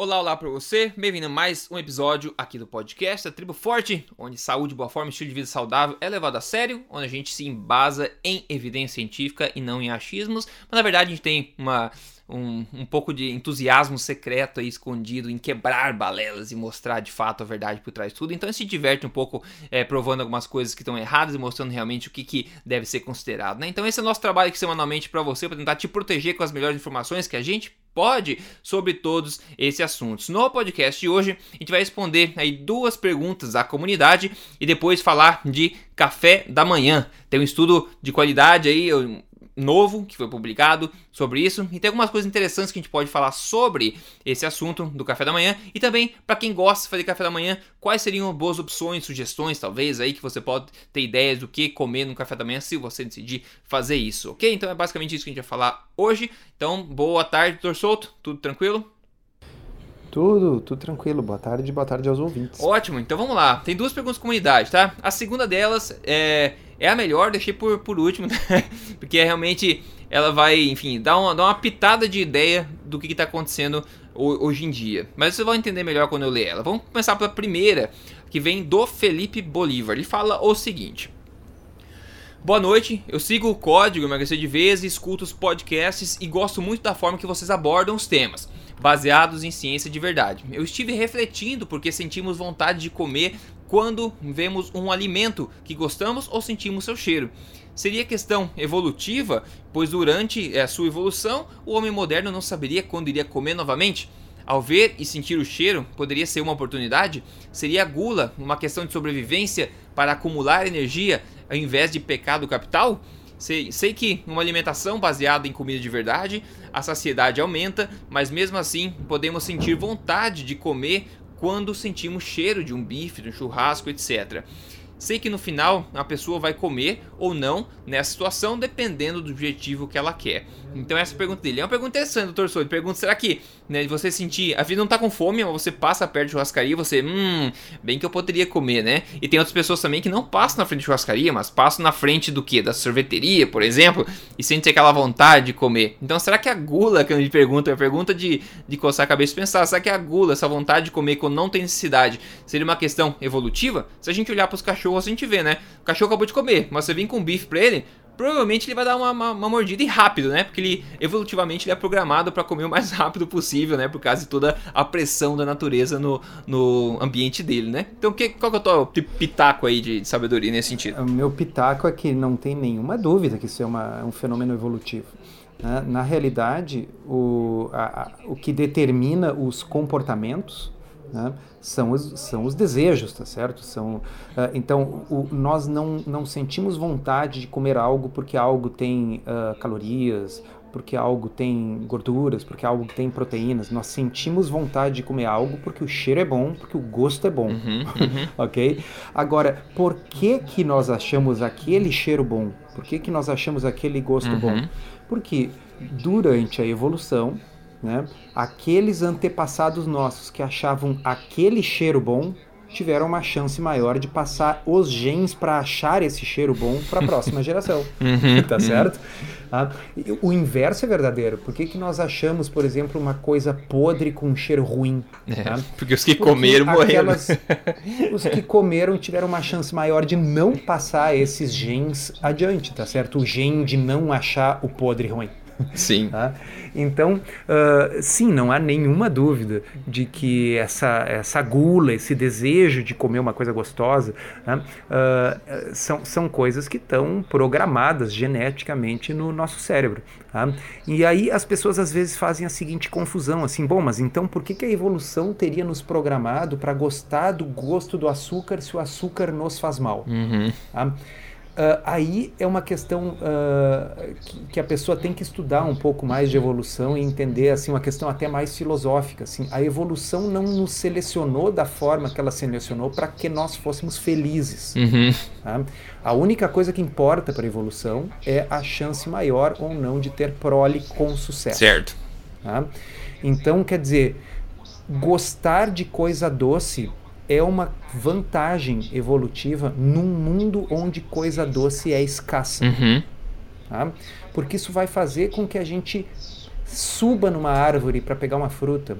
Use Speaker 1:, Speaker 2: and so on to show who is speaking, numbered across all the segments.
Speaker 1: Olá, olá para você. Bem-vindo a mais um episódio aqui do podcast da Tribo Forte, onde saúde, boa forma e estilo de vida saudável é levado a sério, onde a gente se embasa em evidência científica e não em achismos. Mas na verdade a gente tem uma um, um pouco de entusiasmo secreto aí escondido em quebrar balelas e mostrar de fato a verdade por trás de tudo. Então a gente se diverte um pouco é, provando algumas coisas que estão erradas e mostrando realmente o que, que deve ser considerado. Né? Então esse é o nosso trabalho aqui semanalmente para você, para tentar te proteger com as melhores informações que a gente pode sobre todos esses assuntos. No podcast de hoje, a gente vai responder aí duas perguntas à comunidade e depois falar de café da manhã. Tem um estudo de qualidade aí, novo que foi publicado sobre isso e tem algumas coisas interessantes que a gente pode falar sobre esse assunto do café da manhã e também para quem gosta de fazer café da manhã, quais seriam boas opções, sugestões talvez aí que você pode ter ideias do que comer no café da manhã se você decidir fazer isso, ok? Então é basicamente isso que a gente vai falar hoje. Então, boa tarde, doutor Souto, tudo tranquilo?
Speaker 2: Tudo, tudo tranquilo. Boa tarde, boa tarde aos ouvintes.
Speaker 1: Ótimo, então vamos lá. Tem duas perguntas da comunidade, tá? A segunda delas é é a melhor, deixei por, por último, né? porque realmente ela vai, enfim, dar uma, dar uma pitada de ideia do que está acontecendo hoje em dia. Mas vocês vão entender melhor quando eu ler ela. Vamos começar pela primeira, que vem do Felipe Bolívar. Ele fala o seguinte. Boa noite, eu sigo o código Emagrecer de Vez, escuto os podcasts e gosto muito da forma que vocês abordam os temas, baseados em ciência de verdade. Eu estive refletindo porque sentimos vontade de comer quando vemos um alimento que gostamos ou sentimos seu cheiro. Seria questão evolutiva, pois durante a sua evolução o homem moderno não saberia quando iria comer novamente? Ao ver e sentir o cheiro, poderia ser uma oportunidade? Seria a gula uma questão de sobrevivência para acumular energia ao invés de pecado capital? Sei, sei, que uma alimentação baseada em comida de verdade, a saciedade aumenta, mas mesmo assim podemos sentir vontade de comer quando sentimos cheiro de um bife, de um churrasco, etc. Sei que no final a pessoa vai comer ou não nessa situação, dependendo do objetivo que ela quer. Então essa pergunta dele é uma pergunta interessante, doutor Souza. Pergunta, será que né, você sentir, a vida não tá com fome, mas você passa perto de churrascaria, você, hum, bem que eu poderia comer, né? E tem outras pessoas também que não passam na frente de churrascaria, mas passam na frente do que? Da sorveteria, por exemplo, e sentem aquela vontade de comer. Então será que a gula, que eu me pergunto, é a pergunta de, de coçar a cabeça e pensar, será que a gula, essa vontade de comer quando não tem necessidade, seria uma questão evolutiva? Se a gente olhar para os cachorros, a gente vê, né? O cachorro acabou de comer, mas você vem com bife pra ele, provavelmente ele vai dar uma, uma, uma, mordida e rápido, né? Porque ele evolutivamente ele é programado para comer o mais rápido possível, né? Por causa de toda a pressão da natureza no, no ambiente dele, né? Então, que, qual que é o teu pitaco aí de, de sabedoria nesse sentido?
Speaker 2: O meu pitaco é que não tem nenhuma dúvida que isso é uma, um fenômeno evolutivo. Né? Na realidade, o, a, a, o que determina os comportamentos né? são, os, são os desejos, tá certo? São, uh, então, o, nós não, não sentimos vontade de comer algo porque algo tem uh, calorias, porque algo tem gorduras, porque algo tem proteínas. Nós sentimos vontade de comer algo porque o cheiro é bom, porque o gosto é bom, uhum, uhum. ok? Agora, por que que nós achamos aquele cheiro bom? Por que que nós achamos aquele gosto uhum. bom? Porque durante a evolução né? Aqueles antepassados nossos que achavam aquele cheiro bom tiveram uma chance maior de passar os genes para achar esse cheiro bom para a próxima geração. Uhum, tá certo? Ah, o inverso é verdadeiro. Por que, que nós achamos, por exemplo, uma coisa podre com um cheiro ruim?
Speaker 1: É, tá? Porque os que porque comeram morreram.
Speaker 2: os que comeram tiveram uma chance maior de não passar esses genes adiante, tá certo? O gene de não achar o podre ruim.
Speaker 1: Sim.
Speaker 2: Tá? Então, uh, sim, não há nenhuma dúvida de que essa, essa gula, esse desejo de comer uma coisa gostosa, né, uh, são, são coisas que estão programadas geneticamente no nosso cérebro. Tá? E aí as pessoas às vezes fazem a seguinte confusão, assim, bom, mas então por que, que a evolução teria nos programado para gostar do gosto do açúcar se o açúcar nos faz mal? Uhum. Tá? Uh, aí é uma questão uh, que, que, a pessoa tem que estudar um pouco mais de evolução e entender assim uma questão até mais filosófica. Assim, a evolução não nos selecionou da forma que ela selecionou para que nós fôssemos felizes. Uhum. Tá? A única coisa que importa para a evolução é a chance maior ou não de ter prole com sucesso.
Speaker 1: Certo.
Speaker 2: Tá? Então, quer dizer, gostar de coisa doce é uma vantagem evolutiva num mundo onde coisa doce é escassa. Uhum. Tá? Porque isso vai fazer com que a gente suba numa árvore para pegar uma fruta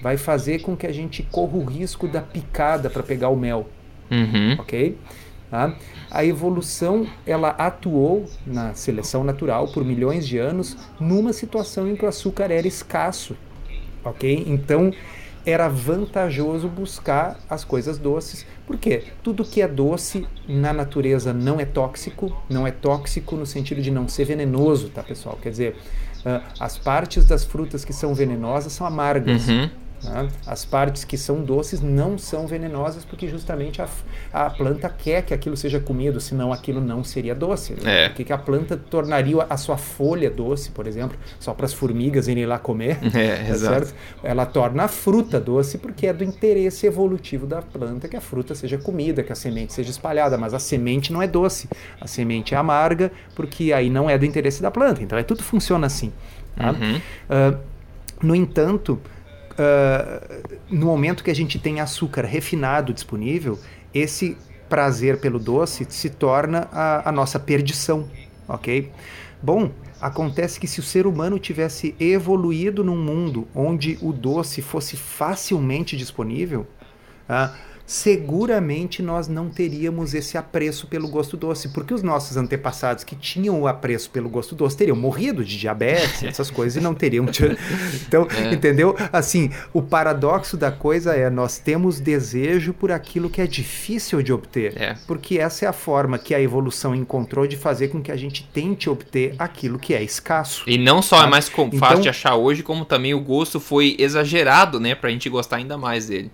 Speaker 2: vai fazer com que a gente corra o risco da picada para pegar o mel.
Speaker 1: Uhum.
Speaker 2: Ok? Tá? A evolução ela atuou na seleção natural por milhões de anos numa situação em que o açúcar era escasso. Ok? Então era vantajoso buscar as coisas doces. Por quê? Tudo que é doce na natureza não é tóxico, não é tóxico no sentido de não ser venenoso, tá, pessoal? Quer dizer, uh, as partes das frutas que são venenosas são amargas.
Speaker 1: Uhum.
Speaker 2: Né? As partes que são doces não são venenosas porque justamente a, a planta quer que aquilo seja comido, senão aquilo não seria doce.
Speaker 1: É.
Speaker 2: Por que, a planta tornaria a sua folha doce, por exemplo, só para as formigas irem lá comer?
Speaker 1: É,
Speaker 2: tá
Speaker 1: exato.
Speaker 2: Ela torna a fruta doce porque é do interesse evolutivo da planta que a fruta seja comida, que a semente seja espalhada, mas a semente não é doce. A semente é amarga porque aí não é do interesse da planta. Então é tudo funciona assim. Tá?
Speaker 1: Uhum.
Speaker 2: Ah, no entanto, ah, no momento que a gente tem açúcar refinado disponível, esse prazer pelo doce se torna a, a nossa perdição, ok? Bom, acontece que se o ser humano tivesse evoluído num mundo onde o doce fosse facilmente disponível, ah, seguramente nós não teríamos esse apreço pelo gosto doce, porque os nossos antepassados que tinham o apreço pelo gosto doce teriam morrido de diabetes, essas coisas, e não teriam. Então,
Speaker 1: É.
Speaker 2: entendeu? Assim, o paradoxo da coisa é nós temos desejo por aquilo que é difícil de obter,
Speaker 1: É.
Speaker 2: porque essa é a forma que a evolução encontrou de fazer com que a gente tente obter aquilo que é escasso.
Speaker 1: E não só é
Speaker 2: Tá?
Speaker 1: mais com-
Speaker 2: Então-
Speaker 1: fácil de achar hoje, como também o gosto foi exagerado, né? Pra gente gostar ainda mais dele.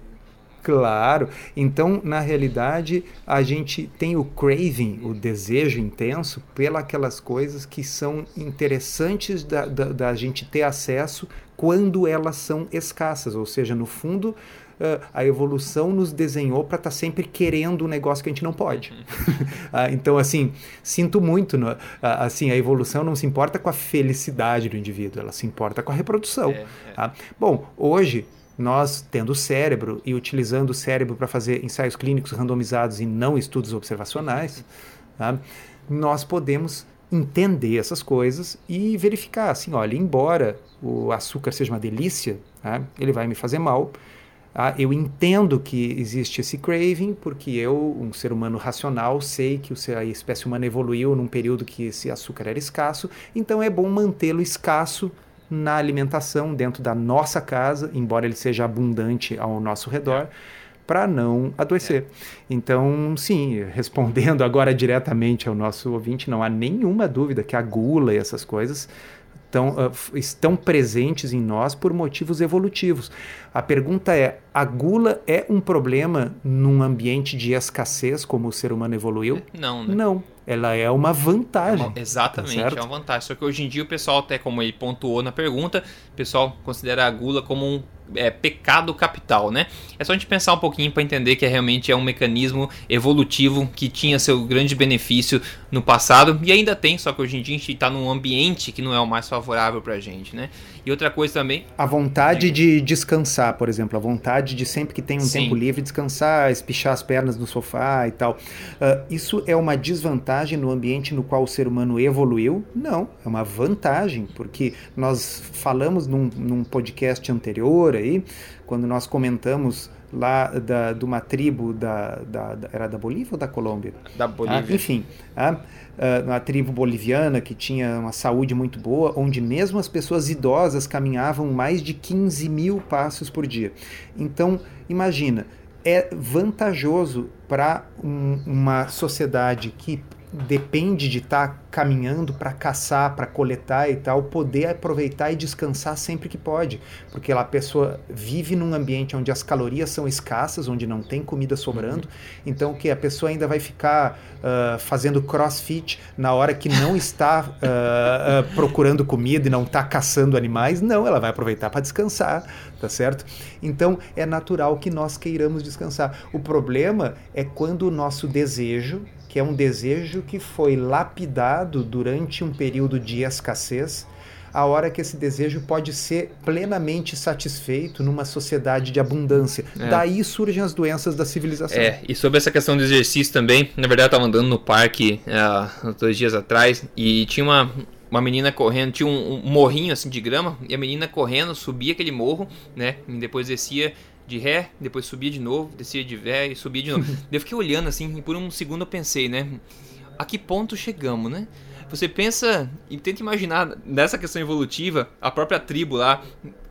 Speaker 2: Claro. Então, na realidade, a gente tem o craving, o desejo intenso, pelas coisas que são interessantes da, da, da gente ter acesso quando elas são escassas. Ou seja, no fundo, ah, a evolução nos desenhou para estar sempre querendo um negócio que a gente não pode. Ah, então, assim, sinto muito. no- ah, assim, a evolução não se importa com a felicidade do indivíduo, ela se importa com a reprodução.
Speaker 1: É, é.
Speaker 2: Tá? Bom, hoje nós tendo o cérebro e utilizando o cérebro para fazer ensaios clínicos randomizados e não estudos observacionais, tá? nós podemos entender essas coisas e verificar assim, olha, embora o açúcar seja uma delícia, tá? ele vai me fazer mal. tá? eu entendo que existe esse craving porque eu, um ser humano racional, sei que a espécie humana evoluiu num período que esse açúcar era escasso, então é bom mantê-lo escasso na alimentação dentro da nossa casa, embora ele seja abundante ao nosso redor, para não adoecer. Então, sim, respondendo agora diretamente ao nosso ouvinte, não há nenhuma dúvida que a gula e essas coisas estão, ah, f- estão presentes em nós por motivos evolutivos. A pergunta é: a gula é um problema num ambiente de escassez como o ser humano evoluiu?
Speaker 1: Não, né?
Speaker 2: Não, ela é uma
Speaker 1: É
Speaker 2: vantagem.
Speaker 1: uma- exatamente,
Speaker 2: tá
Speaker 1: é uma vantagem. Só que hoje em dia o pessoal, até como ele pontuou na pergunta, o pessoal considera a gula como um é, pecado capital, né? É só a gente pensar um pouquinho para entender que é, realmente é um mecanismo evolutivo que tinha seu grande benefício no passado e ainda tem, só que hoje em dia a gente está num ambiente que não é o mais favorável para a gente, né? E outra coisa também,
Speaker 2: A vontade de descansar, por exemplo, a vontade de sempre que tem um
Speaker 1: Sim.
Speaker 2: tempo livre descansar, espichar as pernas no sofá e tal. Ah, isso é uma desvantagem no ambiente no qual o ser humano evoluiu? Não, é uma vantagem, porque nós falamos num, num podcast anterior aí, quando nós comentamos lá da, de uma tribo da, da- da- era da Bolívia ou da Colômbia?
Speaker 1: da
Speaker 2: Ah,
Speaker 1: Bolívia.
Speaker 2: enfim, ah, ah, uma tribo boliviana que tinha uma saúde muito boa, onde mesmo as pessoas idosas caminhavam mais de 15 mil passos por dia. Então, imagina, é vantajoso para uma sociedade que depende de estar caminhando para caçar, para coletar e tal, poder aproveitar e descansar sempre que pode, porque a pessoa vive num ambiente onde as calorias são escassas, onde não tem comida sobrando, então o que a pessoa ainda vai ficar ah, fazendo crossfit na hora que não está ah, ah, procurando comida e não está caçando animais, não, ela vai aproveitar para descansar, tá certo? Então é natural que nós queiramos descansar. O problema é quando o nosso desejo que é um desejo que foi lapidado durante um período de escassez, a hora que esse desejo pode ser plenamente satisfeito numa sociedade de abundância.
Speaker 1: É.
Speaker 2: Daí surgem as doenças da civilização.
Speaker 1: É, e sobre essa questão do exercício também, na verdade eu tava andando no parque há dois dias atrás e tinha uma, uma menina correndo, tinha um, um, morrinho assim de grama, e a menina correndo, subia aquele morro, né? E depois descia de ré, depois subia de novo, descia de ré e subia de novo. eu fiquei olhando assim, e por um segundo eu pensei, né? A que ponto chegamos, né? Você pensa e tenta imaginar nessa questão evolutiva, a própria tribo lá,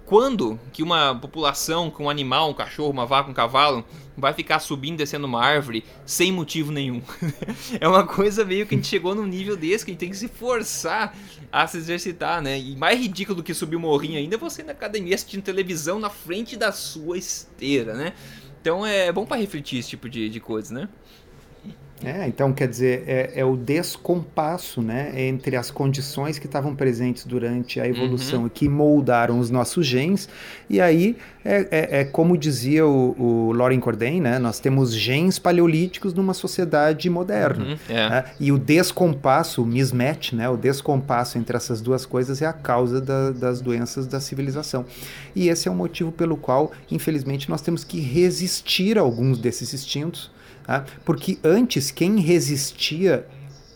Speaker 1: quando que uma população com um animal, um cachorro, uma vaca, um cavalo, vai ficar subindo e descendo uma árvore sem motivo nenhum? é uma coisa meio que a gente chegou num nível desse que a gente tem que se forçar a se exercitar, né? E mais ridículo do que subir o morrinho ainda é você ir na academia assistindo televisão na frente da sua esteira, né? Então é bom para refletir esse tipo de, de coisa, né?
Speaker 2: É, então, quer dizer, é, é, o descompasso né, entre as condições que estavam presentes durante a evolução uhum. e que moldaram os nossos genes. E aí, é, é, é como dizia o, o Loren Cordain, né, nós temos genes paleolíticos numa sociedade moderna. Uhum, é. né, e o descompasso, o mismatch, né, o descompasso entre essas duas coisas é a causa da, das doenças da civilização. E esse é o motivo pelo qual, infelizmente, nós temos que resistir a alguns desses instintos? Porque antes, quem resistia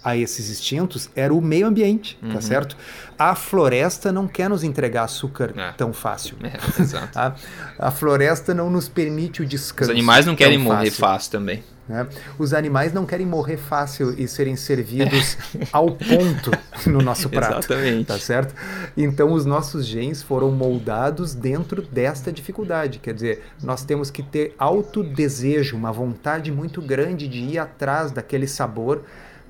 Speaker 2: a esses instintos era o meio ambiente, tá uhum. tá certo? A floresta não quer nos entregar açúcar é. tão fácil. É, exato. Tá? A floresta não nos permite o descanso.
Speaker 1: Os animais não querem morrer fácil, fácil também.
Speaker 2: Né? Os animais não querem morrer fácil e serem servidos ao ponto no nosso prato. Exatamente. Tá certo? Então, os nossos genes foram moldados dentro desta dificuldade. Quer dizer, nós temos que ter alto desejo, uma vontade muito grande de ir atrás daquele sabor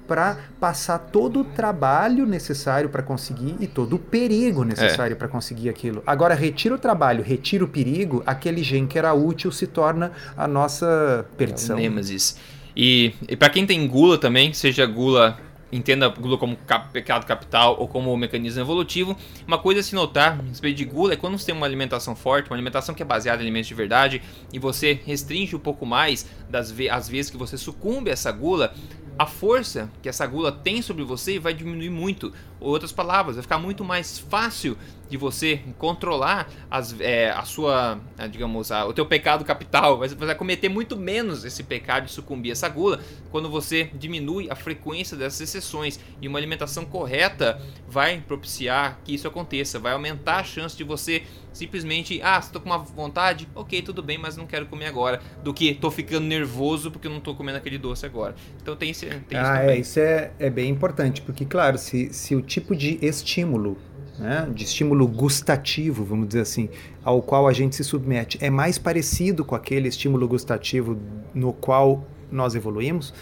Speaker 2: para passar todo o trabalho necessário para conseguir e todo o perigo necessário é. para conseguir aquilo. Agora, retira o trabalho, retira o perigo, aquele gene que era útil se torna a nossa perdição. É
Speaker 1: Nêmesis. E, e para quem tem gula também, seja gula entenda gula como cap pecado capital ou como mecanismo evolutivo. Uma coisa a se notar a respeito de gula é quando você tem uma alimentação forte, uma alimentação que é baseada em alimentos de verdade, e você restringe um pouco mais das ve as vezes que você sucumbe a essa gula, a força que essa gula tem sobre você vai diminuir muito. Outras palavras, vai ficar muito mais fácil de você controlar as, é, a sua, digamos, a, o teu pecado capital. Você vai cometer muito menos esse pecado de sucumbir a essa gula quando você diminui a frequência dessas exceções. E uma alimentação correta vai propiciar que isso aconteça, vai aumentar a chance de você simplesmente, ah, estou com uma vontade, ok, tudo bem, mas não quero comer agora, do que estou ficando nervoso porque não estou comendo aquele doce agora. Então tem, tem
Speaker 2: ah, isso. É, isso é, é bem importante, porque, claro, se, se o tipo de estímulo né, de estímulo gustativo, vamos dizer assim, ao qual a gente se submete, é mais parecido com aquele estímulo gustativo no qual nós evoluímos,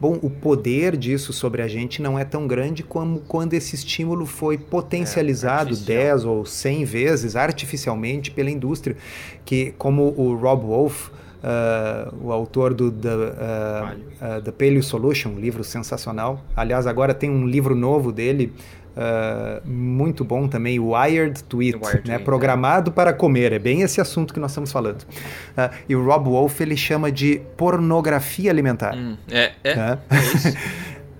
Speaker 2: bom, o poder disso sobre a gente não é tão grande como quando esse estímulo foi potencializado é, 10 ou 100 vezes artificialmente pela indústria, que como o Rob Wolf, Uh, o autor do The, uh, uh, The Paleo Solution, um livro sensacional. Aliás, agora tem um livro novo dele, Uh, muito bom também, Wired to Eat, Wired né? programado é. para comer, é bem esse assunto que nós estamos falando. Uh, e o Rob Wolf ele chama de pornografia alimentar. Hum,
Speaker 1: é, é, é,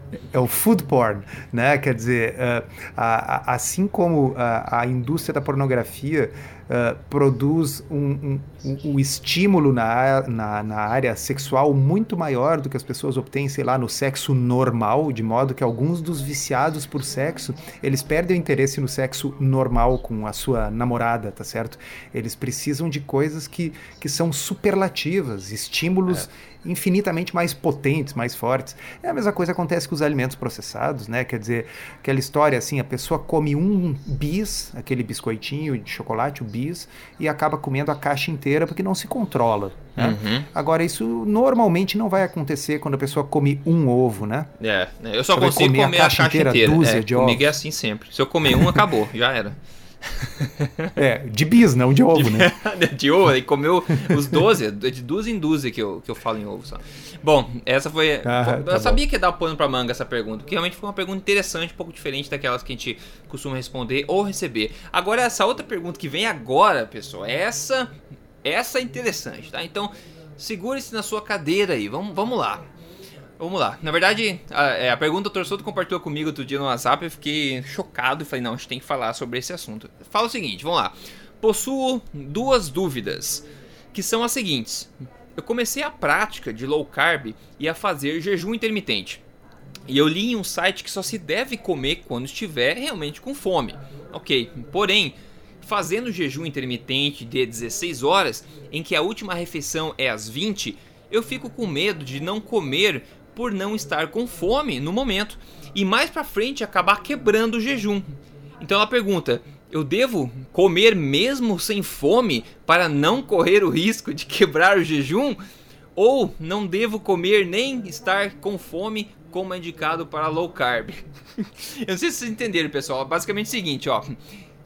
Speaker 2: é o food porn, né? Quer dizer, uh, a, a, assim como a, a indústria da pornografia uh, produz um, um, um estímulo na, na, na, área sexual muito maior do que as pessoas obtêm, sei lá, no sexo normal, de modo que alguns dos viciados por sexo, eles perdem o interesse no sexo normal com a sua namorada, tá certo? Eles precisam de coisas que, que são superlativas, estímulos... É infinitamente mais potentes, mais fortes. É a mesma coisa que acontece com os alimentos processados, né? Quer dizer, aquela história assim, a pessoa come um bis, aquele biscoitinho de chocolate, o bis, e acaba comendo a caixa inteira porque não se controla. Né? Uhum. Agora, isso normalmente não vai acontecer quando a pessoa come um ovo, né?
Speaker 1: É, eu só Você consigo comer a caixa, a caixa inteira, inteira. dúzia é, de ovos. Comigo é assim sempre. Se eu comer um, acabou, já era.
Speaker 2: É, de bis, não de ovo, né?
Speaker 1: de ovo, ele comeu os 12, de duas em duas que eu, que eu falo em ovo só. Bom, essa foi. Ah, eu tá sabia bom. que ia dar pano pra manga essa pergunta, porque realmente foi uma pergunta interessante, um pouco diferente daquelas que a gente costuma responder ou receber. Agora, essa outra pergunta que vem agora, pessoal, essa, essa é interessante, tá? Então, segure-se na sua cadeira aí, vamos, vamos lá. Vamos lá. Na verdade, a, é, a pergunta o Torçoto compartilhou comigo outro dia no WhatsApp. Eu fiquei chocado e falei: não, a gente tem que falar sobre esse assunto. Fala o seguinte: vamos lá. Possuo duas dúvidas, que são as seguintes. Eu comecei a prática de low carb e a fazer jejum intermitente. E eu li em um site que só se deve comer quando estiver realmente com fome. Ok, porém, fazendo jejum intermitente de 16 horas, em que a última refeição é às 20, eu fico com medo de não comer por não estar com fome no momento e mais para frente acabar quebrando o jejum. Então ela pergunta: eu devo comer mesmo sem fome para não correr o risco de quebrar o jejum? Ou não devo comer nem estar com fome como é indicado para low carb? eu não sei se vocês entenderam, pessoal. Basicamente é o seguinte, ó.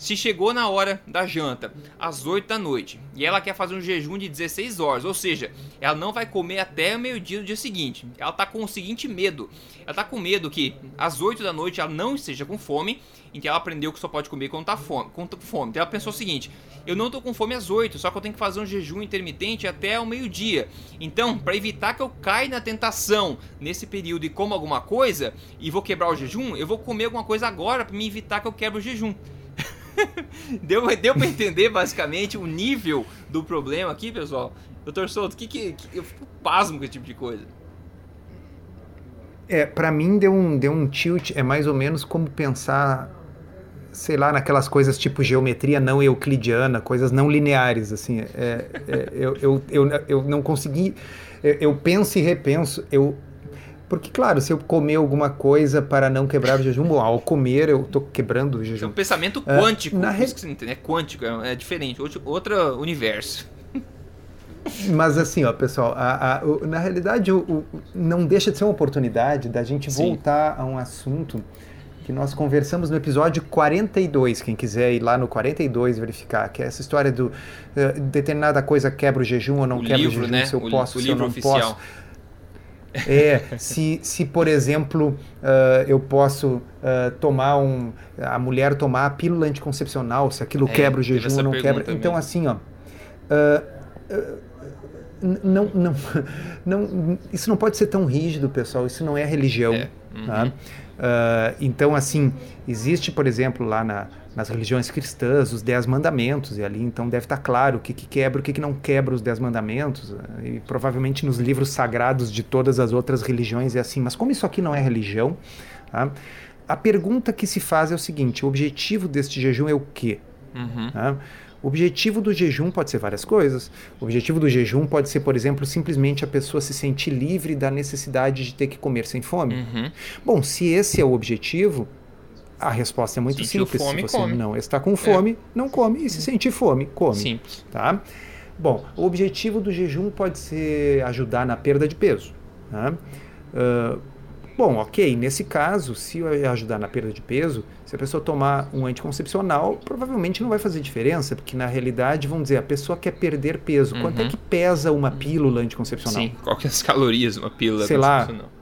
Speaker 1: Se chegou na hora da janta, às 8 da noite, e ela quer fazer um jejum de 16 horas, ou seja, ela não vai comer até o meio-dia do dia seguinte. Ela tá com o seguinte medo: ela tá com medo que às 8 da noite ela não esteja com fome, em que ela aprendeu que só pode comer quando tá fome, quando tá com fome. Então ela pensou o seguinte: eu não tô com fome às 8, só que eu tenho que fazer um jejum intermitente até o meio-dia. Então, para evitar que eu caia na tentação nesse período e coma alguma coisa e vou quebrar o jejum, eu vou comer alguma coisa agora para me evitar que eu quebre o jejum. deu, deu pra entender basicamente o nível do problema aqui, pessoal? Doutor Souto, que, que, que eu fico pasmo com esse tipo de coisa.
Speaker 2: É, para mim deu um, deu um tilt, é mais ou menos como pensar, sei lá, naquelas coisas tipo geometria não euclidiana, coisas não lineares, assim, é, é, eu, eu, eu, eu não consegui, eu, eu penso e repenso, eu porque, claro, se eu comer alguma coisa para não quebrar o jejum, bom, ao comer eu estou quebrando o jejum. É
Speaker 1: um pensamento quântico, uh, na re... que você É quântico, é, é diferente, outro, outro universo.
Speaker 2: Mas assim, ó, pessoal, a, a, o, na realidade o, o, não deixa de ser uma oportunidade da gente Sim. voltar a um assunto que nós conversamos no episódio 42, quem quiser ir lá no 42 verificar, que é essa história do uh, determinada coisa quebra o jejum ou não
Speaker 1: o
Speaker 2: quebra
Speaker 1: livro,
Speaker 2: o jejum,
Speaker 1: né?
Speaker 2: se eu posso,
Speaker 1: o
Speaker 2: se eu não
Speaker 1: oficial.
Speaker 2: posso. É, se, se por exemplo uh, eu posso uh, tomar um. a mulher tomar a pílula anticoncepcional, se aquilo é, quebra o jejum ou não quebra. Então, mesmo. Então, assim, ó. Uh, não, não, não, isso não pode ser tão rígido, pessoal. Isso não é religião. É. Uhum. Tá? então, assim, existe, por exemplo, lá na, nas religiões cristãs, os dez mandamentos, e ali então deve estar claro o que, que quebra, o que, que não quebra os dez mandamentos, e provavelmente nos livros sagrados de todas as outras religiões é assim, mas como isso aqui não é religião, tá? a pergunta que se faz é o seguinte: o objetivo deste jejum é o quê? Uhum. Tá? O objetivo do jejum pode ser várias coisas. O objetivo do jejum pode ser, por exemplo, simplesmente a pessoa se sentir livre da necessidade de ter que comer sem fome. Uhum. Bom, se esse é o objetivo, a resposta é muito
Speaker 1: Sentiu
Speaker 2: simples.
Speaker 1: Fome,
Speaker 2: se você
Speaker 1: come.
Speaker 2: não está com fome, é. não come. E se sentir fome, come.
Speaker 1: Simples.
Speaker 2: Tá? Bom, o objetivo do jejum pode ser ajudar na perda de peso. Tá? Uh, bom, ok, nesse caso, se ajudar na perda de peso, se a pessoa tomar um anticoncepcional, provavelmente não vai fazer diferença, porque na realidade, vamos dizer, a pessoa quer perder peso. Uhum. Quanto é uhum. que pesa uma pílula anticoncepcional?
Speaker 1: Sim, qual que é as calorias uma pílula
Speaker 2: Sei anticoncepcional? Lá,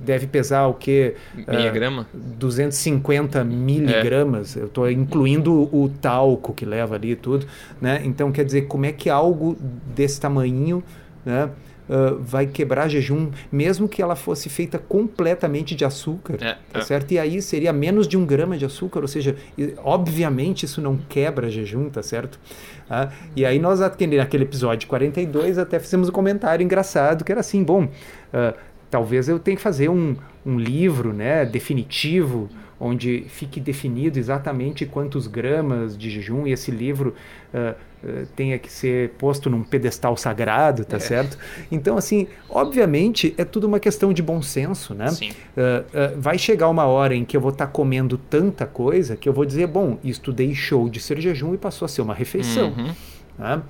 Speaker 2: deve pesar o que?
Speaker 1: Meia uh, grama?
Speaker 2: 250 miligramas. É. Eu estou incluindo o talco que leva ali e tudo. Né? Então, quer dizer, como é que algo desse tamanho né, uh, vai quebrar jejum, mesmo que ela fosse feita completamente de açúcar, é, tá é. certo? E aí seria menos de um grama de açúcar, ou seja, obviamente isso não quebra jejum, tá certo? Ah, e aí nós, naquele episódio 42, até fizemos um comentário engraçado, que era assim, bom... Uh, talvez eu tenha que fazer um, um livro né, definitivo, onde fique definido exatamente quantos gramas de jejum, e esse livro uh, uh, tenha que ser posto num pedestal sagrado, tá é. certo? Então, assim, obviamente é tudo uma questão de bom senso, né? Uh, vai chegar uma hora em que eu vou estar tá comendo tanta coisa que eu vou dizer, bom, isto deixou de ser jejum e passou a ser uma refeição. Uhum. Né?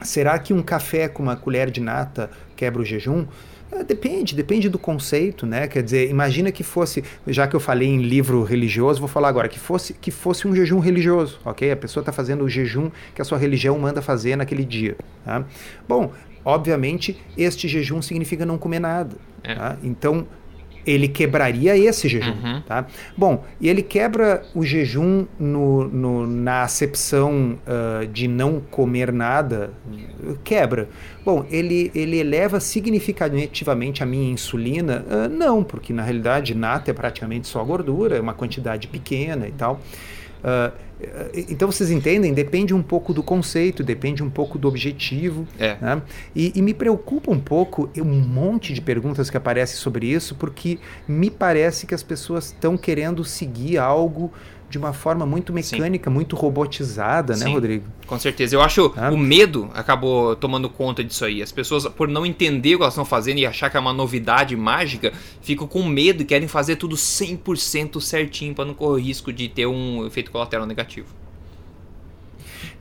Speaker 2: será que um café com uma colher de nata quebra o jejum? É, depende, depende do conceito, né? Quer dizer, imagina que fosse, já que eu falei em livro religioso, vou falar agora, que fosse, que fosse um jejum religioso, ok? A pessoa está fazendo o jejum que a sua religião manda fazer naquele dia. Tá? Bom, obviamente, este jejum significa não comer nada. É. Tá? Então, ele quebraria esse jejum. Uhum. Tá? Bom, e ele quebra o jejum no, no na acepção uh, de não comer nada, quebra. Bom, ele, ele eleva significativamente a minha insulina? Uh, não, porque na realidade nata é praticamente só gordura, é uma quantidade pequena e tal. Uh, então vocês entendem? Depende um pouco do conceito, depende um pouco do objetivo.
Speaker 1: É.
Speaker 2: Né? E, e, me preocupa um pouco um monte de perguntas que aparecem sobre isso, porque me parece que as pessoas estão querendo seguir algo de uma forma muito mecânica, Sim. muito robotizada, né, Sim, Rodrigo?
Speaker 1: Com certeza. Eu acho ah. o medo acabou tomando conta disso aí. As pessoas, por não entender o que elas estão fazendo e achar que é uma novidade mágica, ficam com medo e querem fazer tudo 100% certinho para não correr risco de ter um efeito colateral negativo.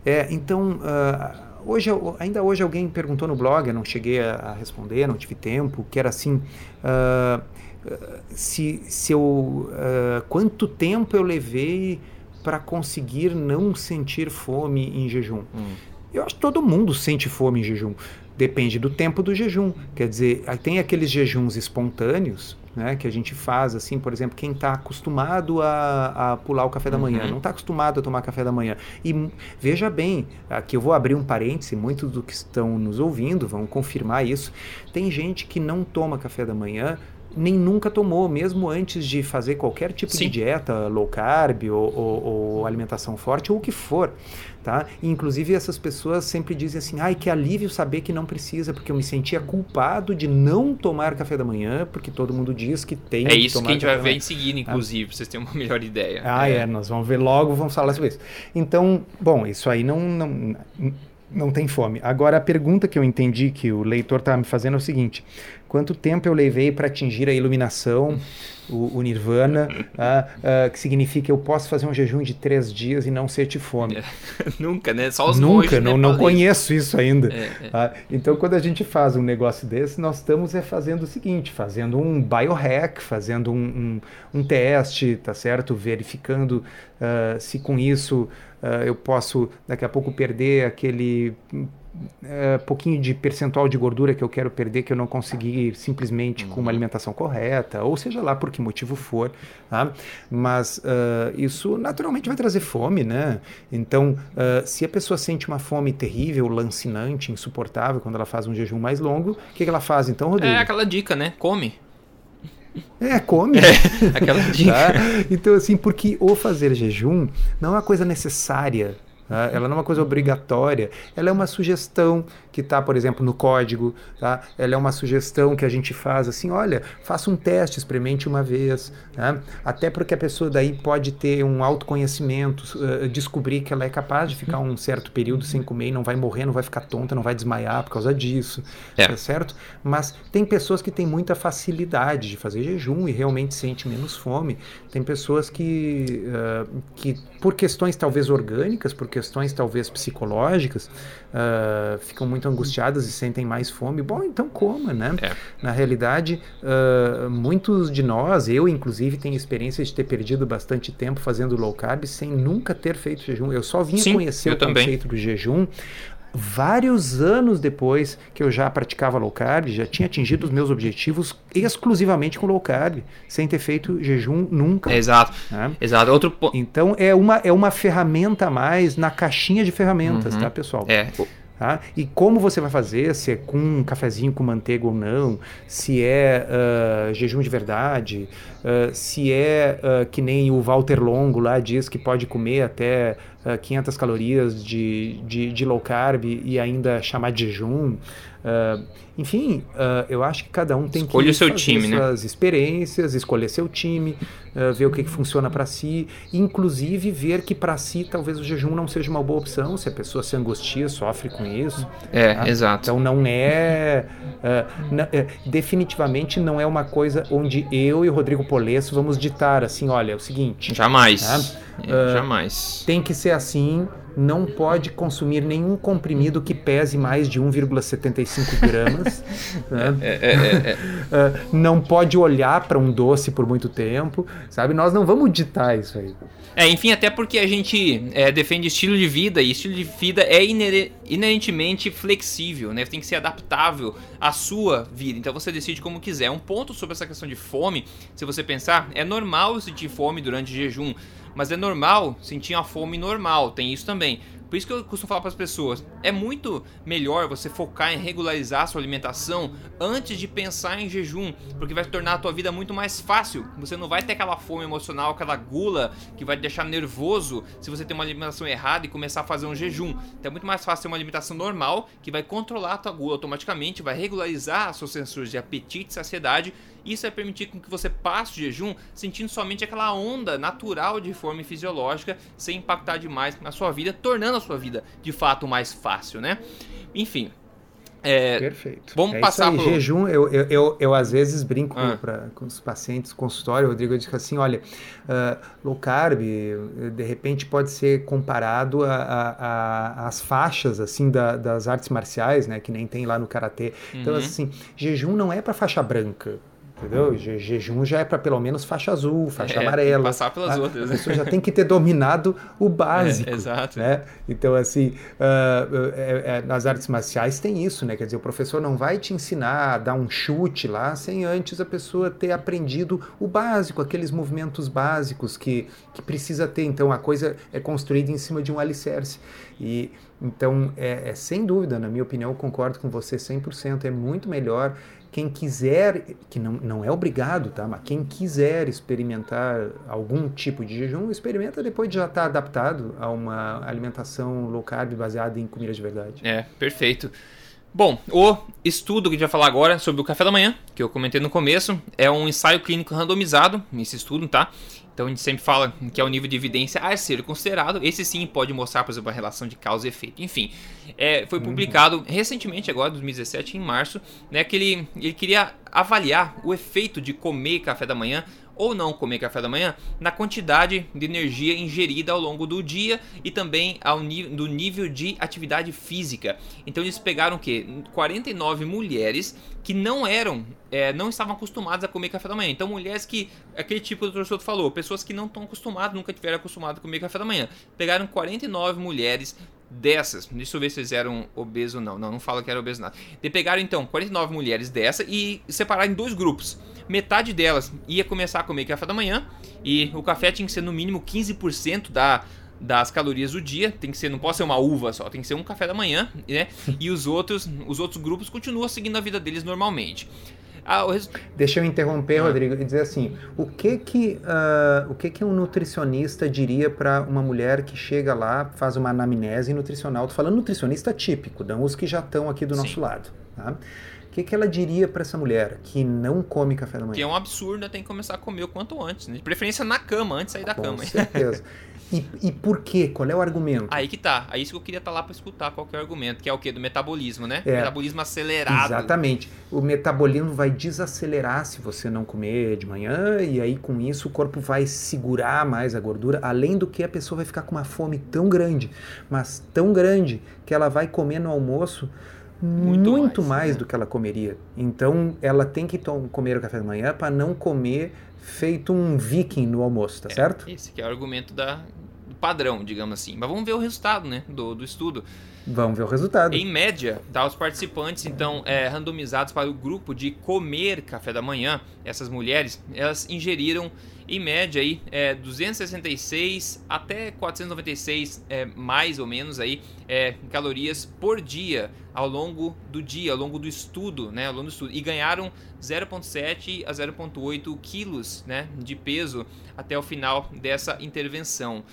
Speaker 2: É, então, uh, hoje, ainda hoje alguém perguntou no blog, eu não cheguei a, responder, não tive tempo, que era assim. Uh, se, se eu uh, quanto tempo eu levei para conseguir não sentir fome em jejum. Hum. Eu acho que todo mundo sente fome em jejum. Depende do tempo do jejum. Quer dizer, tem aqueles jejuns espontâneos, né, que a gente faz, assim, por exemplo, quem está acostumado a, a, pular o café da manhã, uhum. não está acostumado a tomar café da manhã. E veja bem, aqui eu vou abrir um parêntese, muitos do que estão nos ouvindo vão confirmar isso. Tem gente que não toma café da manhã nem nunca tomou, mesmo antes de fazer qualquer tipo Sim. de dieta low carb ou, ou, ou, alimentação forte ou o que for. Tá? E, inclusive essas pessoas sempre dizem assim, ai que alívio saber que não precisa, porque eu me sentia culpado de não tomar café da manhã, porque todo mundo diz que tem
Speaker 1: É isso que, que a gente vai ver em seguida, inclusive, ah. pra vocês terem uma melhor ideia.
Speaker 2: Ah, é. é, nós vamos ver logo, vamos falar sobre isso. Então, bom, isso aí não, não não tem fome. Agora, a pergunta que eu entendi que o leitor está me fazendo é o seguinte: quanto tempo eu levei para atingir a iluminação, o, o nirvana, uh, uh, que significa que eu posso fazer um jejum de três dias e não sentir fome? É.
Speaker 1: Nunca, né? Só os
Speaker 2: Nunca, não, não conheço isso ainda. É, é. então, quando a gente faz um negócio desse, nós estamos é, fazendo o seguinte: fazendo um biohack, fazendo um, um, um teste, tá certo? Verificando uh, se com isso uh, eu posso daqui a pouco perder aquele uh, pouquinho de percentual de gordura que eu quero perder que eu não consegui simplesmente com uma uhum. alimentação correta, ou seja lá por que motivo for. Tá? Mas uh, isso naturalmente vai trazer fome, né? Então, se a pessoa sente uma fome terrível, lancinante, insuportável quando ela faz um jejum mais longo, o que, que ela faz então, Rodrigo?
Speaker 1: É aquela dica, né? Come.
Speaker 2: É, come.
Speaker 1: É, aquela dica. Tá?
Speaker 2: Então, assim, porque o fazer jejum não é uma coisa necessária Tá? Ela não é uma coisa obrigatória, ela é uma sugestão que está, por exemplo, no código. Tá? Ela é uma sugestão que a gente faz assim: olha, faça um teste, experimente uma vez. Né? Até porque a pessoa daí pode ter um autoconhecimento, uh, descobrir que ela é capaz de ficar um certo período sem comer e não vai morrer, não vai ficar tonta, não vai desmaiar por causa disso. É. Tá certo? Mas tem pessoas que têm muita facilidade de fazer jejum e realmente sente menos fome. Tem pessoas que, uh, que por questões talvez orgânicas, por questões talvez psicológicas, uh, ficam muito angustiadas e sentem mais fome. Bom, então coma, né? É. Na realidade, uh, muitos de nós, eu inclusive, tenho experiência de ter perdido bastante tempo fazendo low carb sem nunca ter feito jejum. Eu só vim Sim, conhecer o também. conceito do jejum vários anos depois que eu já praticava low carb, já tinha atingido os meus objetivos exclusivamente com low carb, sem ter feito jejum nunca.
Speaker 1: exato. Né? Exato. Outro.
Speaker 2: Então é uma, é uma ferramenta a mais na caixinha de ferramentas, uhum. tá, pessoal?
Speaker 1: É.
Speaker 2: Tá? E como você vai fazer, se é com um cafezinho com manteiga ou não, se é uh, jejum de verdade, uh, se é uh, que nem o Walter Longo lá diz que pode comer até 500 calorias de, de, de, low carb e ainda chamar de jejum. Uh, enfim, uh, eu acho que cada um tem
Speaker 1: Escolha
Speaker 2: que
Speaker 1: seu time,
Speaker 2: né? suas né? experiências, escolher seu time, uh, ver o que, que funciona para si, inclusive ver que para si talvez o jejum não seja uma boa opção, se a pessoa se angustia, sofre com isso.
Speaker 1: É, tá? exato.
Speaker 2: Então não é, é, definitivamente não é uma coisa onde eu e o Rodrigo Polesso vamos ditar assim, olha, é o seguinte.
Speaker 1: Jamais. Tá? É, jamais.
Speaker 2: Tem que ser assim não pode consumir nenhum comprimido que pese mais de 1,75 gramas. né? é, é, é, é. Ah, não pode olhar para um doce por muito tempo, sabe? Nós não vamos ditar isso aí.
Speaker 1: É, enfim, até porque a gente é, defende estilo de vida e estilo de vida é inerentemente flexível, né? Tem que ser adaptável à sua vida. Então você decide como quiser. Um ponto sobre essa questão de fome, se você pensar, é normal sentir fome durante o jejum. Mas é normal sentir uma fome normal, tem isso também. Por isso que eu costumo falar para as pessoas, é muito melhor você focar em regularizar a sua alimentação antes de pensar em jejum, porque vai tornar a tua vida muito mais fácil. Você não vai ter aquela fome emocional, aquela gula que vai te deixar nervoso se você tem uma alimentação errada e começar a fazer um jejum. Então é muito mais fácil ter uma alimentação normal que vai controlar a tua gula automaticamente, vai regularizar os seus sensores de apetite e saciedade isso vai permitir com que você passe o jejum sentindo somente aquela onda natural de fome fisiológica, sem impactar demais na sua vida, tornando a sua vida de fato mais fácil, né? Enfim,
Speaker 2: é, Perfeito.
Speaker 1: Vamos é passar
Speaker 2: por... Jejum, eu, eu, eu, eu, às vezes brinco ah. pra, com os pacientes, consultório, Rodrigo, eu digo assim, olha, uh, low carb, de repente pode ser comparado às faixas, assim, da, das artes marciais, né, que nem tem lá no Karatê. Então, uhum. assim, jejum não é para faixa branca, Entendeu? Je jejum já é para pelo menos faixa azul, faixa é, amarela.
Speaker 1: Passar pelas
Speaker 2: a,
Speaker 1: outras.
Speaker 2: A pessoa já tem que ter dominado o básico.
Speaker 1: É, exato.
Speaker 2: Né? Então, assim, uh, é, nas artes marciais tem isso, né? Quer dizer, o professor não vai te ensinar a dar um chute lá sem antes a pessoa ter aprendido o básico, aqueles movimentos básicos que, que precisa ter. Então, a coisa é construída em cima de um alicerce. E então, é, é sem dúvida, na minha opinião, concordo com você 100%. É muito melhor quem quiser, que não, não é obrigado, tá? Mas quem quiser experimentar algum tipo de jejum, experimenta depois de já estar adaptado a uma alimentação low carb baseada em comida de verdade.
Speaker 1: É, perfeito. Bom, o estudo que a gente vai falar agora sobre o café da manhã, que eu comentei no começo, é um ensaio clínico randomizado, esse estudo, tá? Então a gente sempre fala que é o nível de evidência a ser considerado. Esse sim pode mostrar, por exemplo, a relação de causa e efeito. Enfim, é, foi uhum. publicado uhum. recentemente, agora, 2017, em março, né, que ele, ele queria avaliar o efeito de comer café da manhã ou não comer café da manhã na quantidade de energia ingerida ao longo do dia e também ao do nível de atividade física. Então eles pegaram que 49 mulheres que não eram, é, não estavam acostumadas a comer café da manhã. Então mulheres que aquele tipo que o professor falou, pessoas que não estão acostumadas, nunca tiveram acostumado a comer café da manhã. Pegaram 49 mulheres dessas, deixa eu ver se eles eram obesos ou não. Não, não fala que era obeso nada. De pegaram então 49 mulheres dessa e separaram em dois grupos. Metade delas ia começar a comer café da manhã e o café tinha que ser no mínimo 15% da das calorias do dia, tem que ser, não pode ser uma uva só, tem que ser um café da manhã, né? E os outros, os outros grupos continuam seguindo a vida deles normalmente.
Speaker 2: Ah. Deixa eu interromper, ah. Rodrigo, e dizer assim: o que que, uh, o que, que um nutricionista diria para uma mulher que chega lá, faz uma anamnese nutricional? Tô falando nutricionista típico, não os que já estão aqui do Sim. nosso lado. Tá? O que, que ela diria para essa mulher que não come café da manhã?
Speaker 1: Que é um absurdo, tem que começar a comer o quanto antes. Né? De preferência na cama, antes de sair da
Speaker 2: Com
Speaker 1: cama.
Speaker 2: Com certeza. E, e, por quê? Qual é o argumento?
Speaker 1: Aí que tá. Aí isso que eu queria estar tá lá para escutar qual é o argumento, que é o quê? Do metabolismo, né? É, metabolismo acelerado.
Speaker 2: Exatamente. O metabolismo vai desacelerar se você não comer de manhã, e aí com isso o corpo vai segurar mais a gordura, além do que a pessoa vai ficar com uma fome tão grande, mas tão grande, que ela vai comer no almoço muito, muito mais, mais né? do que ela comeria. Então ela tem que comer o café da manhã para não comer feito um viking no almoço, tá
Speaker 1: é,
Speaker 2: certo?
Speaker 1: Esse que é o argumento da, do padrão, digamos assim. Mas vamos ver o resultado, né, do, do estudo.
Speaker 2: Vamos ver o resultado.
Speaker 1: Em média, tá, os participantes, então, é, randomizados para o grupo de comer café da manhã, essas mulheres, elas ingeriram, em média, aí, é, 266 até 496, é, mais ou menos, aí, é, calorias por dia ao longo do dia, ao longo do estudo, né, ao longo do estudo, e ganharam 0,7 a 0,8 quilos, né, de peso até o final dessa intervenção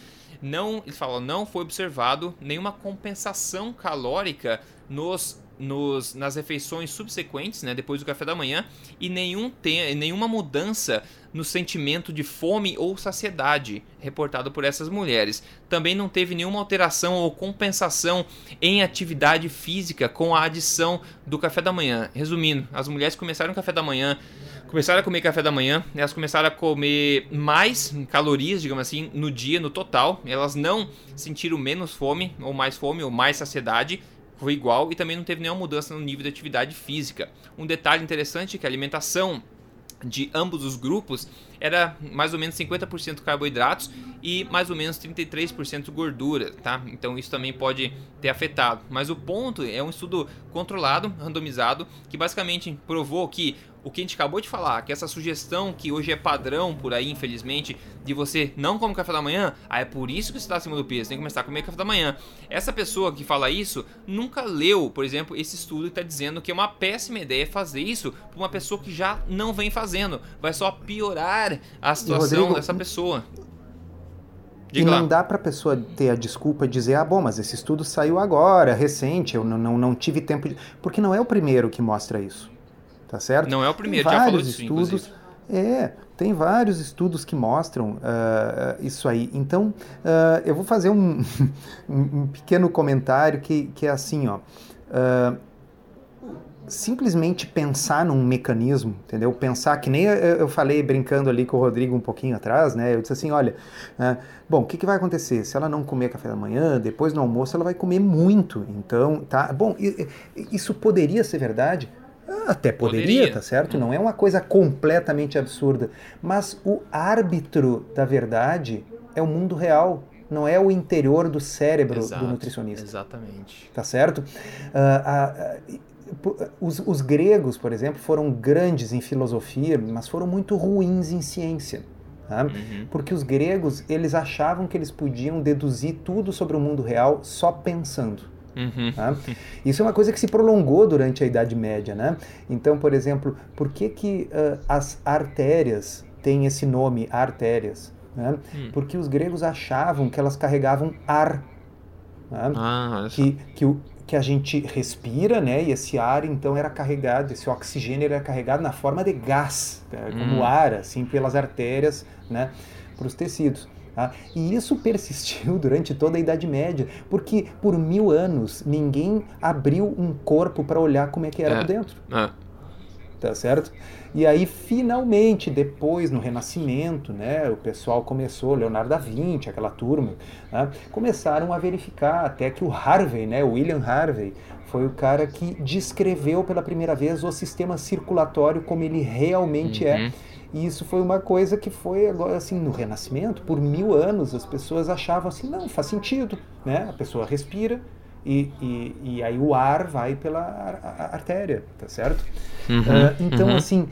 Speaker 1: não, ele fala, não foi observado nenhuma compensação calórica nos nos, nas refeições subsequentes, né, depois do café da manhã, e nenhum tem, nenhuma mudança no sentimento de fome ou saciedade reportado por essas mulheres. Também não teve nenhuma alteração ou compensação em atividade física com a adição do café da manhã. Resumindo, as mulheres começaram o café da manhã começaram a comer café da manhã, elas começaram a comer mais calorias, digamos assim, no dia, no total. Elas não sentiram menos fome, ou mais fome, ou mais saciedade. Foi igual e também não teve nenhuma mudança no nível de atividade física. Um detalhe interessante é que a alimentação de ambos os grupos era mais ou menos 50% carboidratos e mais ou menos 33% gordura, tá? Então isso também pode ter afetado. Mas o ponto é um estudo controlado, randomizado, que basicamente provou que o que a gente acabou de falar, que essa sugestão que hoje é padrão por aí, infelizmente, de você não comer café da manhã, ah, é por isso que você está acima do peso, tem que começar a comer café da manhã. Essa pessoa que fala isso nunca leu, por exemplo, esse estudo que está dizendo que é uma péssima ideia fazer isso para uma pessoa que já não vem fazendo. Vai só piorar a situação Rodrigo, dessa pessoa.
Speaker 2: Diga e não lá. dá para a pessoa ter a desculpa de dizer, ah, bom, mas esse estudo saiu agora, recente, eu não, não, não tive tempo de. Porque não é o primeiro que mostra isso tá certo?
Speaker 1: Não é o primeiro,
Speaker 2: tem
Speaker 1: já
Speaker 2: vários falou disso, estudos. É, tem vários estudos que mostram uh, isso aí. Então, uh, eu vou fazer um, um, pequeno comentário que, que é assim, ó. Uh, simplesmente pensar num mecanismo, entendeu? Pensar que nem eu, falei brincando ali com o Rodrigo um pouquinho atrás, né? Eu disse assim, olha, bom, o que, que vai acontecer? Se ela não comer café da manhã, depois no almoço ela vai comer muito. Então, tá? Bom, isso poderia ser verdade? Até poderia, poderia, tá certo? Não é uma coisa completamente absurda. Mas o árbitro da verdade é o mundo real, não é o interior do cérebro Exato, do nutricionista.
Speaker 1: Exatamente.
Speaker 2: Tá certo? Uh, uh, os, os, gregos, por exemplo, foram grandes em filosofia, mas foram muito ruins em ciência. Tá? Uhum. Porque os gregos, eles achavam que eles podiam deduzir tudo sobre o mundo real só pensando. Uhum. Tá? Isso é uma coisa que se prolongou durante a Idade Média. Né? Então, por exemplo, por que, que uh, as artérias têm esse nome, artérias? Né? Hum. Porque os gregos achavam que elas carregavam ar. Né? Ah, que, que, o, que a gente respira, né? E esse ar então era carregado, esse oxigênio era carregado na forma de gás, né? como hum. ar, assim, pelas artérias, né? Para os tecidos. Tá? E isso persistiu durante toda a Idade Média, porque por mil anos ninguém abriu um corpo para olhar como é que era é. por dentro. É. Tá certo? E aí, finalmente, depois, no Renascimento, né, o pessoal começou, Leonardo da Vinci, aquela turma, né, começaram a verificar, até que o Harvey, né, o William Harvey, foi o cara que descreveu pela primeira vez o sistema circulatório como ele realmente é. uhum. é e isso foi uma coisa que foi agora assim no Renascimento, por mil anos as pessoas achavam assim, não, faz sentido, né? A pessoa respira e, e, e aí o ar vai pela artéria, tá certo? Uhum, uh, então uhum. assim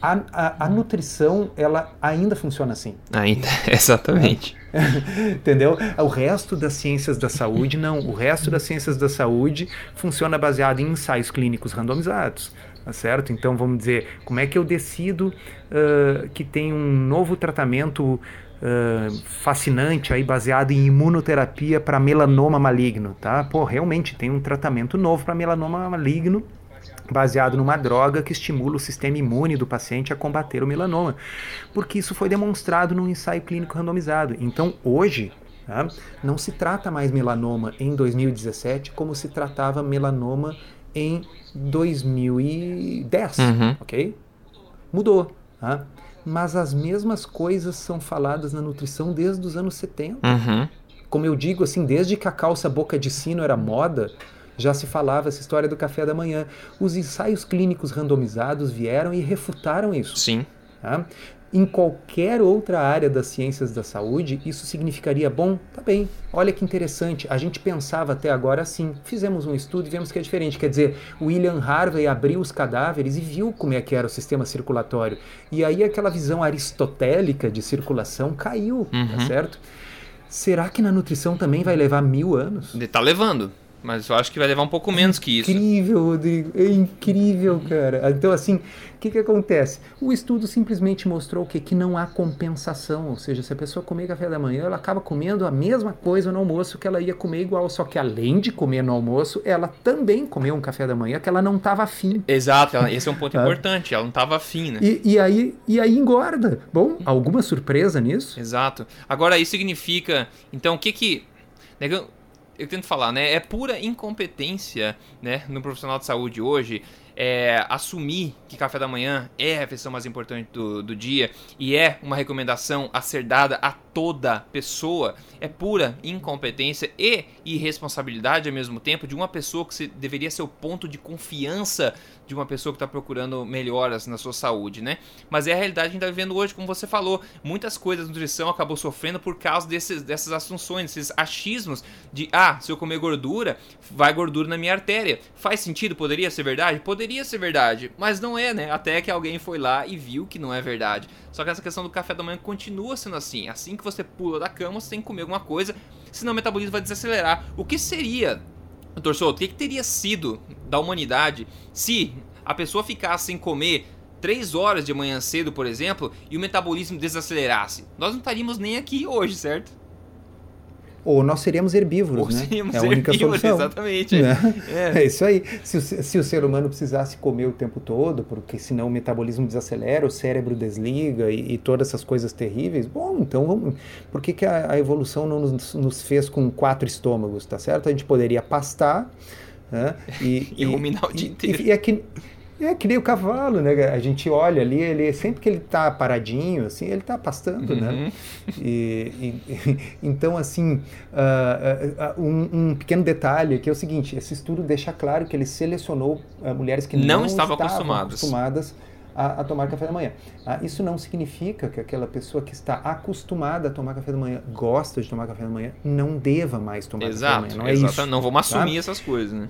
Speaker 2: a, a, a, nutrição ela ainda funciona assim.
Speaker 1: Ainda, exatamente.
Speaker 2: Entendeu? O resto das ciências da saúde não. O resto das ciências da saúde funciona baseado em ensaios clínicos randomizados tá certo? Então vamos dizer, como é que eu decido uh, que tem um novo tratamento uh, fascinante aí baseado em imunoterapia para melanoma maligno, tá? Pô, realmente tem um tratamento novo para melanoma maligno baseado numa droga que estimula o sistema imune do paciente a combater o melanoma, porque isso foi demonstrado num ensaio clínico randomizado. Então hoje Tá? Não se trata mais melanoma em 2017 como se tratava melanoma em 2010, uhum. ok? Mudou, tá? Mas as mesmas coisas são faladas na nutrição desde os anos 70. Uhum. Como eu digo, assim, desde que a calça boca de sino era moda, já se falava essa história do café da manhã. Os ensaios clínicos randomizados vieram e refutaram isso.
Speaker 1: Sim.
Speaker 2: Tá? Em qualquer outra área das ciências da saúde, isso significaria, bom, tá bem, olha que interessante, a gente pensava até agora assim, fizemos um estudo e vemos que é diferente, quer dizer, William Harvey abriu os cadáveres e viu como é que era o sistema circulatório, e aí aquela visão aristotélica de circulação caiu, tá uhum. tá certo? Será que na nutrição também vai levar mil anos?
Speaker 1: Tá levando. Mas eu acho que vai levar um pouco menos que isso.
Speaker 2: Incrível, Rodrigo. É incrível, cara. Então, assim, o que, que acontece? O estudo simplesmente mostrou o quê? Que não há compensação. Ou seja, se a pessoa comer café da manhã, ela acaba comendo a mesma coisa no almoço que ela ia comer igual. Só que além de comer no almoço, ela também comeu um café da manhã que ela não estava afim.
Speaker 1: Exato, esse é um ponto importante. Ela não estava afim, né?
Speaker 2: E, e, aí, e aí engorda. Bom, alguma surpresa nisso?
Speaker 1: Exato. Agora, isso significa. Então, o que que. Eu tento falar, né? É pura incompetência, né, no profissional de saúde hoje é, assumir que café da manhã é a refeição mais importante do, do dia e é uma recomendação a ser dada a toda pessoa é pura incompetência e irresponsabilidade ao mesmo tempo de uma pessoa que se, deveria ser o ponto de confiança de uma pessoa que está procurando melhoras na sua saúde, né? Mas é a realidade que a gente está vivendo hoje, como você falou. Muitas coisas da nutrição acabou sofrendo por causa desses, dessas assunções, esses achismos de, ah, se eu comer gordura, vai gordura na minha artéria. Faz sentido? Poderia ser verdade? Poderia ser verdade, mas não é, né? Até que alguém foi lá e viu que não é verdade. Só que essa questão do café da manhã continua sendo assim. Assim que você pula da cama, você tem que comer alguma coisa, senão o metabolismo vai desacelerar. O que seria Torçou, o que, que teria sido da humanidade se a pessoa ficasse sem comer 3 horas de manhã cedo, por exemplo, e o metabolismo desacelerasse? Nós não estaríamos nem aqui hoje, certo?
Speaker 2: Ou nós seríamos herbívoros, Ou né?
Speaker 1: Seríamos é a única herbívoros, solução. Exatamente.
Speaker 2: Né? É. é. isso aí. Se o, se o, ser humano precisasse comer o tempo todo, porque senão o metabolismo desacelera, o cérebro desliga e, e todas essas coisas terríveis, bom, então vamos, por que, que a, a evolução não nos, nos, fez com quatro estômagos, tá certo? A gente poderia pastar né?
Speaker 1: e, e, e ruminar o dia inteiro.
Speaker 2: E, e, que, é que nem o cavalo, né? A gente olha ali, ele sempre que ele está paradinho, assim, ele está pastando, né? uhum. né? E, e, então, assim, uh, uh, um, um, pequeno detalhe que é o seguinte: esse estudo deixa claro que ele selecionou mulheres que não, não estavam, acostumadas, acostumadas a, a, tomar café da manhã. Isso não significa que aquela pessoa que está acostumada a tomar café da manhã, gosta de tomar café da manhã, não deva mais tomar
Speaker 1: exato,
Speaker 2: café da manhã. Não
Speaker 1: é
Speaker 2: exato,
Speaker 1: não vamos assumir tá? essas coisas, né?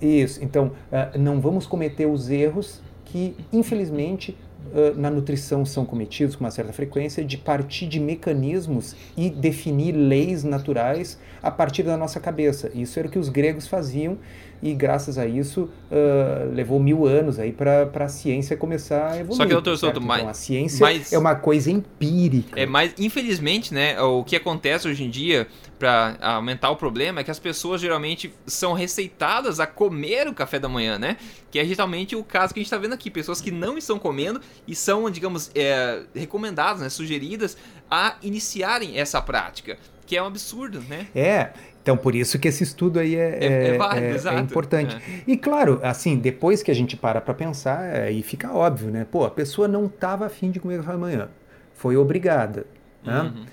Speaker 2: Isso. Então, uh, não vamos cometer os erros que, infelizmente, uh, na nutrição são cometidos com uma certa frequência de partir de mecanismos e definir leis naturais a partir da nossa cabeça. Isso era o que os gregos faziam e graças a isso uh, levou mil anos aí para a ciência começar a evoluir.
Speaker 1: Só que doutor Souto,
Speaker 2: então,
Speaker 1: mais,
Speaker 2: a ciência mais, é uma coisa empírica.
Speaker 1: É mais, infelizmente, né, o que acontece hoje em dia para aumentar o problema é que as pessoas geralmente são receitadas a comer o café da manhã, né? Que é geralmente o caso que a gente está vendo aqui, pessoas que não estão comendo e são, digamos, é, recomendadas, né, sugeridas a iniciarem essa prática que é um absurdo, né?
Speaker 2: É, então, por isso que esse estudo aí é, é, é, é válido, é, é importante. É. E claro, assim, depois que a gente para para pensar, aí fica óbvio, né? Pô, a pessoa não estava afim de comer café da manhã, foi obrigada. Né? Uhum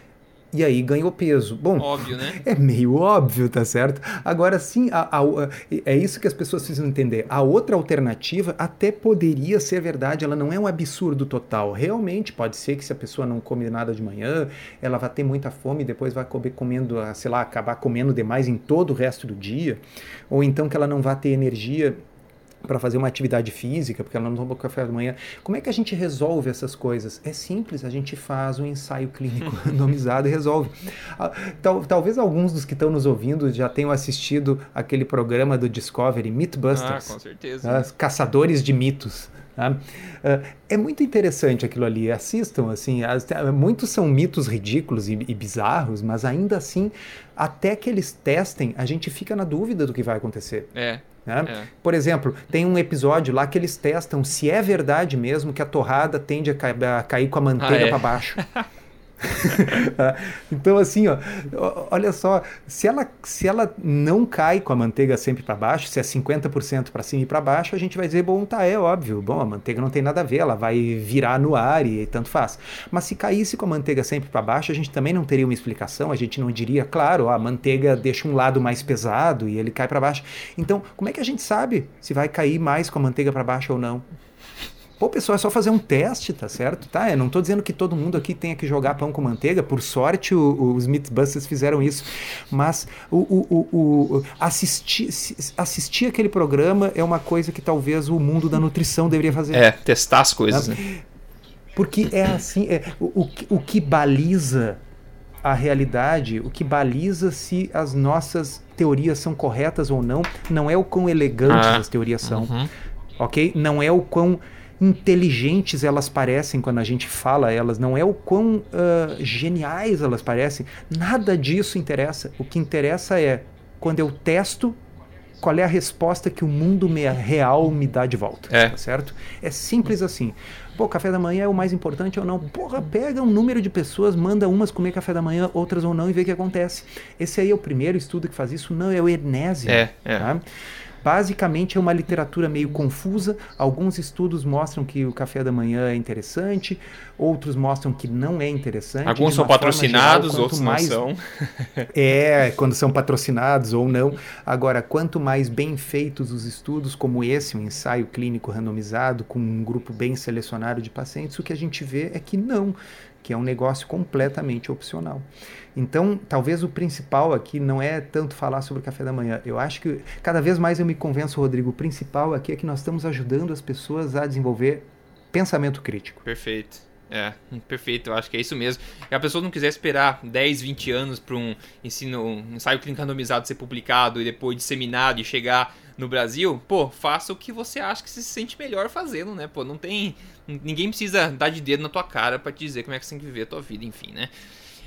Speaker 2: e aí ganhou peso. Bom,
Speaker 1: óbvio, né?
Speaker 2: é meio óbvio, tá certo? Agora sim, a, a, é isso que as pessoas precisam entender. A outra alternativa até poderia ser verdade, ela não é um absurdo total. Realmente pode ser que se a pessoa não come nada de manhã, ela vai ter muita fome e depois vai comer comendo, sei lá, acabar comendo demais em todo o resto do dia, ou então que ela não vai ter energia para fazer uma atividade física, porque ela não toma café da manhã. Como é que a gente resolve essas coisas? É simples, a gente faz um ensaio clínico randomizado e resolve. Ah, tal, talvez alguns dos que estão nos ouvindo já tenham assistido aquele programa do Discovery, Mythbusters.
Speaker 1: Ah, com certeza.
Speaker 2: Caçadores de mitos. Tá? Uh, é muito interessante aquilo ali, assistam, assim, as, muitos são mitos ridículos e, e, bizarros, mas ainda assim, até que eles testem, a gente fica na dúvida do que vai acontecer.
Speaker 1: É.
Speaker 2: Né? É. Por exemplo, tem um episódio lá que eles testam se é verdade mesmo que a torrada tende a, ca a cair com a manteiga ah, é. para baixo. então, assim, ó, olha só, se ela, se ela não cai com a manteiga sempre para baixo, se é 50% para cima e para baixo, a gente vai dizer, bom, tá, é óbvio, bom, a manteiga não tem nada a ver, ela vai virar no ar e tanto faz. Mas se caísse com a manteiga sempre para baixo, a gente também não teria uma explicação, a gente não diria, claro, ó, a manteiga deixa um lado mais pesado e ele cai para baixo. Então, como é que a gente sabe se vai cair mais com a manteiga para baixo ou não? Pô, pessoal, é só fazer um teste, tá certo? Tá, eu não tô dizendo que todo mundo aqui tenha que jogar pão com manteiga, por sorte o, os Mythbusters fizeram isso, mas o, o, o, assistir, assistir aquele programa é uma coisa que talvez o mundo da nutrição deveria fazer.
Speaker 1: É, testar as coisas, né?
Speaker 2: né? Porque é assim, é, o, o que baliza a realidade, o que baliza se as nossas teorias são corretas ou não, não é o quão elegantes ah, as teorias são, uhum. ok? Não é o quão inteligentes elas parecem quando a gente fala elas, não é o quão uh, geniais elas parecem. Nada disso interessa. O que interessa é quando eu testo qual é a resposta que o mundo me, real me dá de volta. É. Tá certo? É simples assim. Pô, café da manhã é o mais importante ou não? Porra, pega um número de pessoas, manda umas comer café da manhã, outras ou não e vê o que acontece. Esse aí é o primeiro estudo que faz isso? Não, é o Enésio.
Speaker 1: É, é. Tá?
Speaker 2: Basicamente é uma literatura meio confusa. Alguns estudos mostram que o café da manhã é interessante, outros mostram que não é interessante.
Speaker 1: Alguns são patrocinados, geral, outros mais... não são.
Speaker 2: é, quando são patrocinados ou não. Agora, quanto mais bem feitos os estudos, como esse, um ensaio clínico randomizado, com um grupo bem selecionado de pacientes, o que a gente vê é que não, que é um negócio completamente opcional. Então, talvez o principal aqui não é tanto falar sobre o café da manhã. Eu acho que cada vez mais eu me convenço, Rodrigo, o principal aqui é que nós estamos ajudando as pessoas a desenvolver pensamento crítico.
Speaker 1: Perfeito. É, perfeito, eu acho que é isso mesmo. Se a pessoa não quiser esperar 10, 20 anos para um ensino, um ensaio clínico randomizado ser publicado e depois disseminado e chegar no Brasil, pô, faça o que você acha que se sente melhor fazendo, né? Pô, não tem. Ninguém precisa dar de dedo na tua cara para te dizer como é que você tem que viver a tua vida, enfim, né?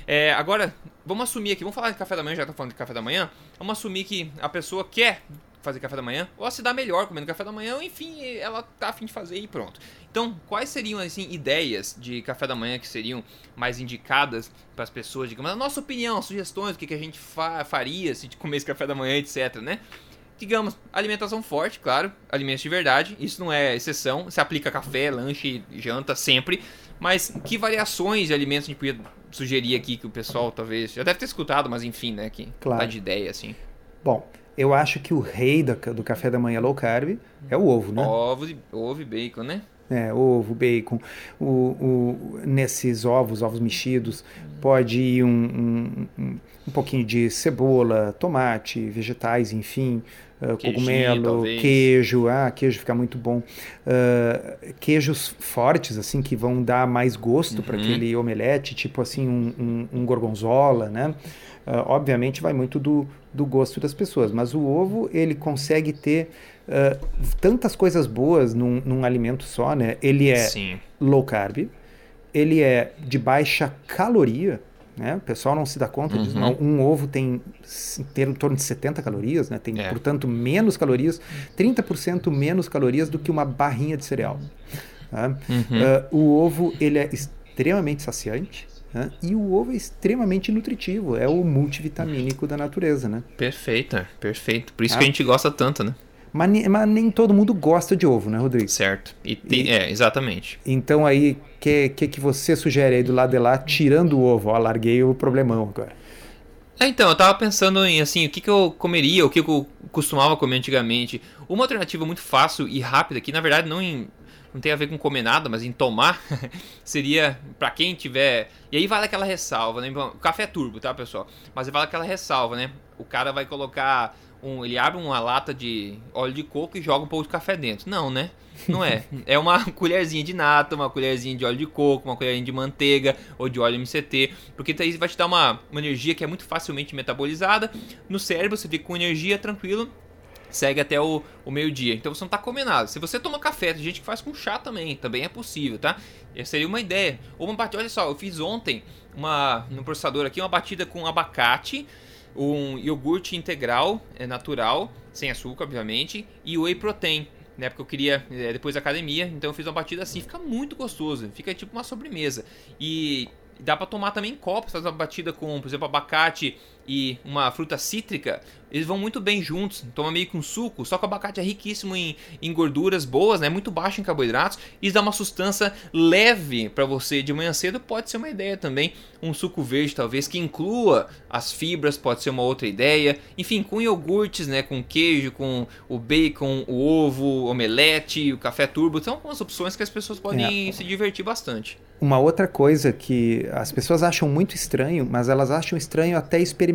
Speaker 1: É, agora, vamos assumir aqui, vamos falar de café da manhã, já tá falando de café da manhã. Vamos assumir que a pessoa quer fazer café da manhã, ou se dá melhor comendo café da manhã, ou enfim, ela tá afim de fazer e pronto. Então, quais seriam, assim, ideias de café da manhã que seriam mais indicadas para as pessoas, digamos, a nossa opinião, sugestões, o que, que a gente fa faria se comer esse café da manhã, etc, né? Digamos, alimentação forte, claro, alimentos de verdade, isso não é exceção, se aplica café, lanche, janta, sempre, mas que variações de alimentos a gente podia sugerir aqui que o pessoal talvez já deve ter escutado, mas enfim, né, que claro. dá de ideia, assim.
Speaker 2: Bom, eu acho que o rei do, do café da manhã low carb é o ovo, né?
Speaker 1: Ovo, ovo e bacon, né?
Speaker 2: É, ovo, bacon. O, o, nesses ovos, ovos mexidos, pode ir um, um, um, um pouquinho de cebola, tomate, vegetais, enfim, uh, cogumelo, queijo. Ah, queijo fica muito bom. Uh, queijos fortes, assim, que vão dar mais gosto uhum. para aquele omelete, tipo assim, um, um, gorgonzola, né? Uh, obviamente vai muito do, do gosto das pessoas, mas o ovo ele consegue ter uh, tantas coisas boas num, num, alimento só, né? Ele é Sim. low carb, ele é de baixa caloria, né? O pessoal não se dá conta uhum. disso. Não. Um ovo tem, tem em torno de 70 calorias, né? tem, é. portanto, menos calorias, 30% menos calorias do que uma barrinha de cereal. Tá? Uhum. Uh, o ovo ele é extremamente saciante, né? E o ovo é extremamente nutritivo, é o multivitamínico da natureza, né?
Speaker 1: Perfeito, perfeito. Por isso ah. que a gente gosta tanto, né?
Speaker 2: Mas, mas, nem todo mundo gosta de ovo, né, Rodrigo?
Speaker 1: Certo. E, e é, exatamente.
Speaker 2: Então aí, o que, que, que você sugere aí do lado de lá, tirando o ovo? Ó, larguei o problemão agora.
Speaker 1: É, então, eu tava pensando em assim, o que, que eu comeria, o que eu costumava comer antigamente. Uma alternativa muito fácil e rápida, que na verdade não em não tem a ver com comer nada, mas em tomar, seria para quem tiver. E aí vale aquela ressalva, né? O café é turbo, tá, pessoal? Mas vale aquela ressalva, né? O cara vai colocar um, ele abre uma lata de óleo de coco e joga um pouco de café dentro. Não, né? Não é. É uma colherzinha de nata, uma colherzinha de óleo de coco, uma colherzinha de manteiga ou de óleo MCT, porque isso vai te dar uma, uma energia que é muito facilmente metabolizada. No cérebro você fica com energia tranquilo segue até o, o meio-dia. Então você não está comendo nada. Se você toma café, tem gente que faz com chá também, também é possível, tá? Essa seria uma ideia. Ou uma batida, olha só, eu fiz ontem uma no processador aqui uma batida com abacate, um iogurte integral, é natural, sem açúcar, obviamente, e whey protein. Né, porque eu queria é, depois da academia, então eu fiz uma batida assim, fica muito gostoso, fica tipo uma sobremesa. E dá para tomar também em copos, fazer uma batida com, por exemplo, abacate e uma fruta cítrica, eles vão muito bem juntos, toma meio que um suco, só que o abacate é riquíssimo em, em gorduras boas, né, muito baixo em carboidratos, e dá uma sustância leve para você de manhã cedo, pode ser uma ideia também, um suco verde talvez que inclua as fibras, pode ser uma outra ideia, enfim, com iogurtes, né, com queijo, com o bacon, o ovo, omelete, o café turbo, são algumas opções que as pessoas podem é. se divertir bastante.
Speaker 2: Uma outra coisa que as pessoas acham muito estranho, mas elas acham estranho até experimentar.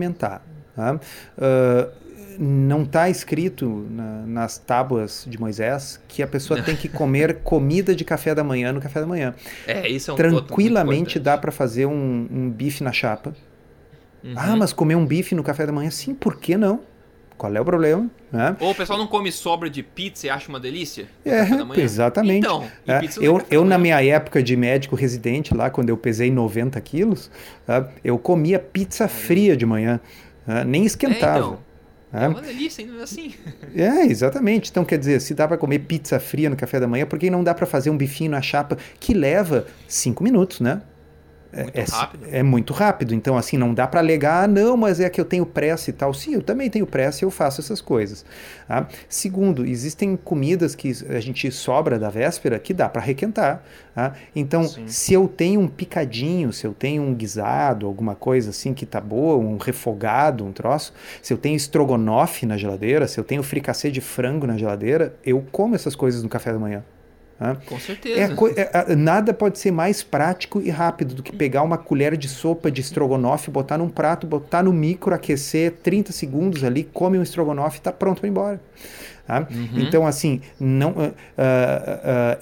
Speaker 2: Tá? Uh, não está escrito na, nas tábuas de Moisés que a pessoa tem que comer comida de café da manhã no café da manhã.
Speaker 1: É, isso é um
Speaker 2: Tranquilamente dá para fazer um, um, bife na chapa. Uhum. Ah, mas comer um bife no café da manhã? Sim, por que não? Qual é o problema? Né?
Speaker 1: Ou o pessoal não come sobra de pizza e acha uma delícia?
Speaker 2: É, exatamente. Então, é, eu, eu na minha época de médico residente, lá quando eu pesei 90 quilos, é, eu comia pizza fria de manhã, é, nem esquentava. É, então.
Speaker 1: É uma delícia, ainda assim.
Speaker 2: É, exatamente. Então, quer dizer, se dá para comer pizza fria no café da manhã, por que não dá para fazer um bifinho na chapa que leva cinco minutos, né?
Speaker 1: Muito
Speaker 2: é,
Speaker 1: rápido.
Speaker 2: É, muito rápido. Então, assim, não dá para alegar, ah, não, mas é que eu tenho pressa e tal. Sim, eu também tenho pressa e eu faço essas coisas. Tá? Segundo, existem comidas que a gente sobra da véspera que dá para requentar. Tá? Então, Sim. se eu tenho um picadinho, se eu tenho um guisado, alguma coisa assim que tá boa, um refogado, um troço, se eu tenho estrogonofe na geladeira, se eu tenho fricassê de frango na geladeira, eu como essas coisas no café da manhã.
Speaker 1: Né? Com certeza.
Speaker 2: É, é, nada pode ser mais prático e rápido do que pegar uma colher de sopa de estrogonofe, botar num prato, botar no micro, aquecer 30 segundos ali, come um estrogonofe e está pronto para ir embora. Tá? Uhum. Então, assim, não, uh, uh, uh,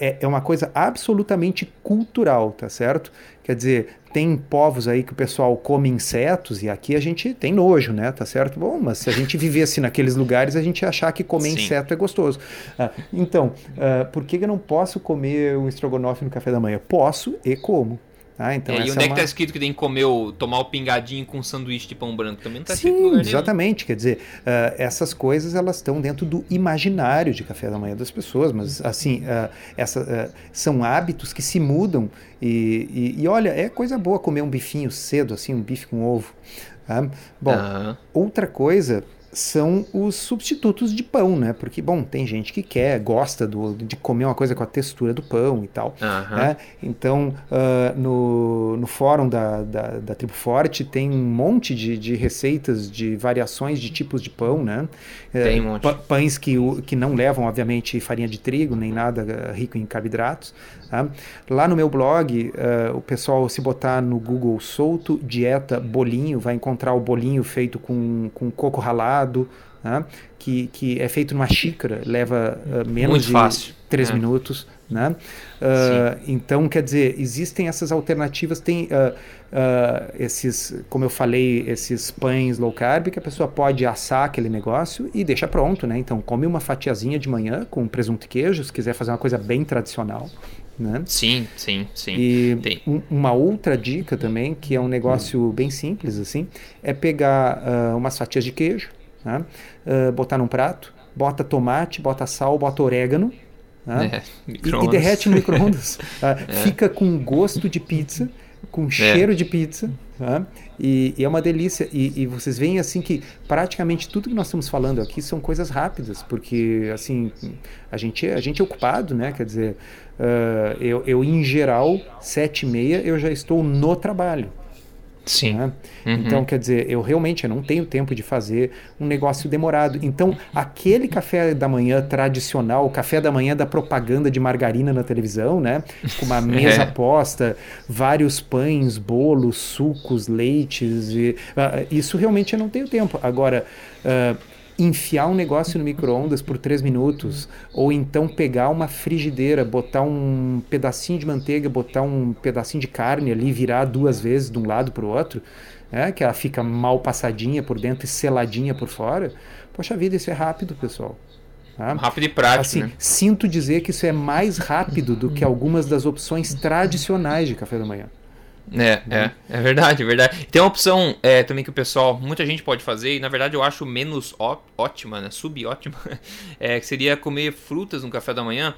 Speaker 2: é, é uma coisa absolutamente cultural, tá certo? Quer dizer, tem povos aí que o pessoal come insetos e aqui a gente tem nojo, né? Tá certo? Bom, mas se a gente vivesse naqueles lugares, a gente ia achar que comer Sim. inseto é gostoso. Ah, então, por que eu não posso comer um estrogonofe no café da manhã? Posso e como.
Speaker 1: Ah, então é, e onde é, é que tá escrito que tem que comer o, tomar o pingadinho com um sanduíche de pão branco? Também não tá
Speaker 2: Sim,
Speaker 1: escrito
Speaker 2: exatamente. Quer dizer, uh, essas coisas elas estão dentro do imaginário de café da manhã das pessoas, mas assim, uh, essa, uh, são hábitos que se mudam e, e, e, olha, é coisa boa comer um bifinho cedo, assim, um bife com ovo. Tá? Bom, outra coisa são os substitutos de pão, né? Porque, bom, tem gente que quer, gosta do, de comer uma coisa com a textura do pão e tal. Uhum. Né? Então, uh, no, no fórum da, da, da, Tribo Forte tem um monte de, de receitas de variações de tipos de pão, né?
Speaker 1: Tem um monte.
Speaker 2: Pães que, que não levam, obviamente, farinha de trigo, nem nada ah, rico em carboidratos. Tá? Lá no meu blog, uh, o pessoal, se botar no Google solto, dieta, bolinho, vai encontrar o bolinho feito com, com coco ralado, né? que, que é feito numa xícara, leva uh, menos
Speaker 1: Muito
Speaker 2: de
Speaker 1: fácil.
Speaker 2: 3 é. minutos. Né? Uh, então, quer dizer, existem essas alternativas, tem uh, uh, esses, como eu falei, esses pães low carb que a pessoa pode assar aquele negócio e deixa pronto, né? Então, come uma fatiazinha de manhã com presunto e queijo, se quiser fazer uma coisa bem tradicional. Né?
Speaker 1: Sim, sim, sim.
Speaker 2: E um, uma outra dica também, que é um negócio bem simples assim, é pegar uh, umas fatias de queijo, né? uh, botar num prato, bota tomate, bota sal, bota orégano, né? é, e, e, derrete no micro-ondas. uh, é. Fica com gosto de pizza, com é. cheiro de pizza, e, e, é uma delícia. E, e, vocês veem assim que praticamente tudo que nós estamos falando aqui são coisas rápidas, porque assim a gente, a gente é ocupado, né? Quer dizer, Uh, eu, eu, em geral, sete e meia, eu já estou no trabalho.
Speaker 1: Sim. Né?
Speaker 2: Uhum. Então, quer dizer, eu realmente eu não tenho tempo de fazer um negócio demorado. Então, aquele café da manhã tradicional, o café da manhã da propaganda de margarina na televisão, né? Com uma mesa é. posta, vários pães, bolos, sucos, leites. E, uh, isso realmente eu não tenho tempo. Agora. Uh, enfiar um negócio no micro-ondas por três minutos, ou então pegar uma frigideira, botar um pedacinho de manteiga, botar um pedacinho de carne ali, virar duas vezes de um lado para o outro, é, que ela fica mal passadinha por dentro e seladinha por fora. Poxa vida, isso é rápido, pessoal.
Speaker 1: Tá? Rápido e prático.
Speaker 2: Assim,
Speaker 1: né?
Speaker 2: Sinto dizer que isso é mais rápido do que algumas das opções tradicionais de café da manhã.
Speaker 1: É, é, é verdade, é verdade. Tem uma opção é, também que o pessoal, muita gente pode fazer, e na verdade eu acho menos ó, ótima, né? Subótima, é, que seria comer frutas no café da manhã.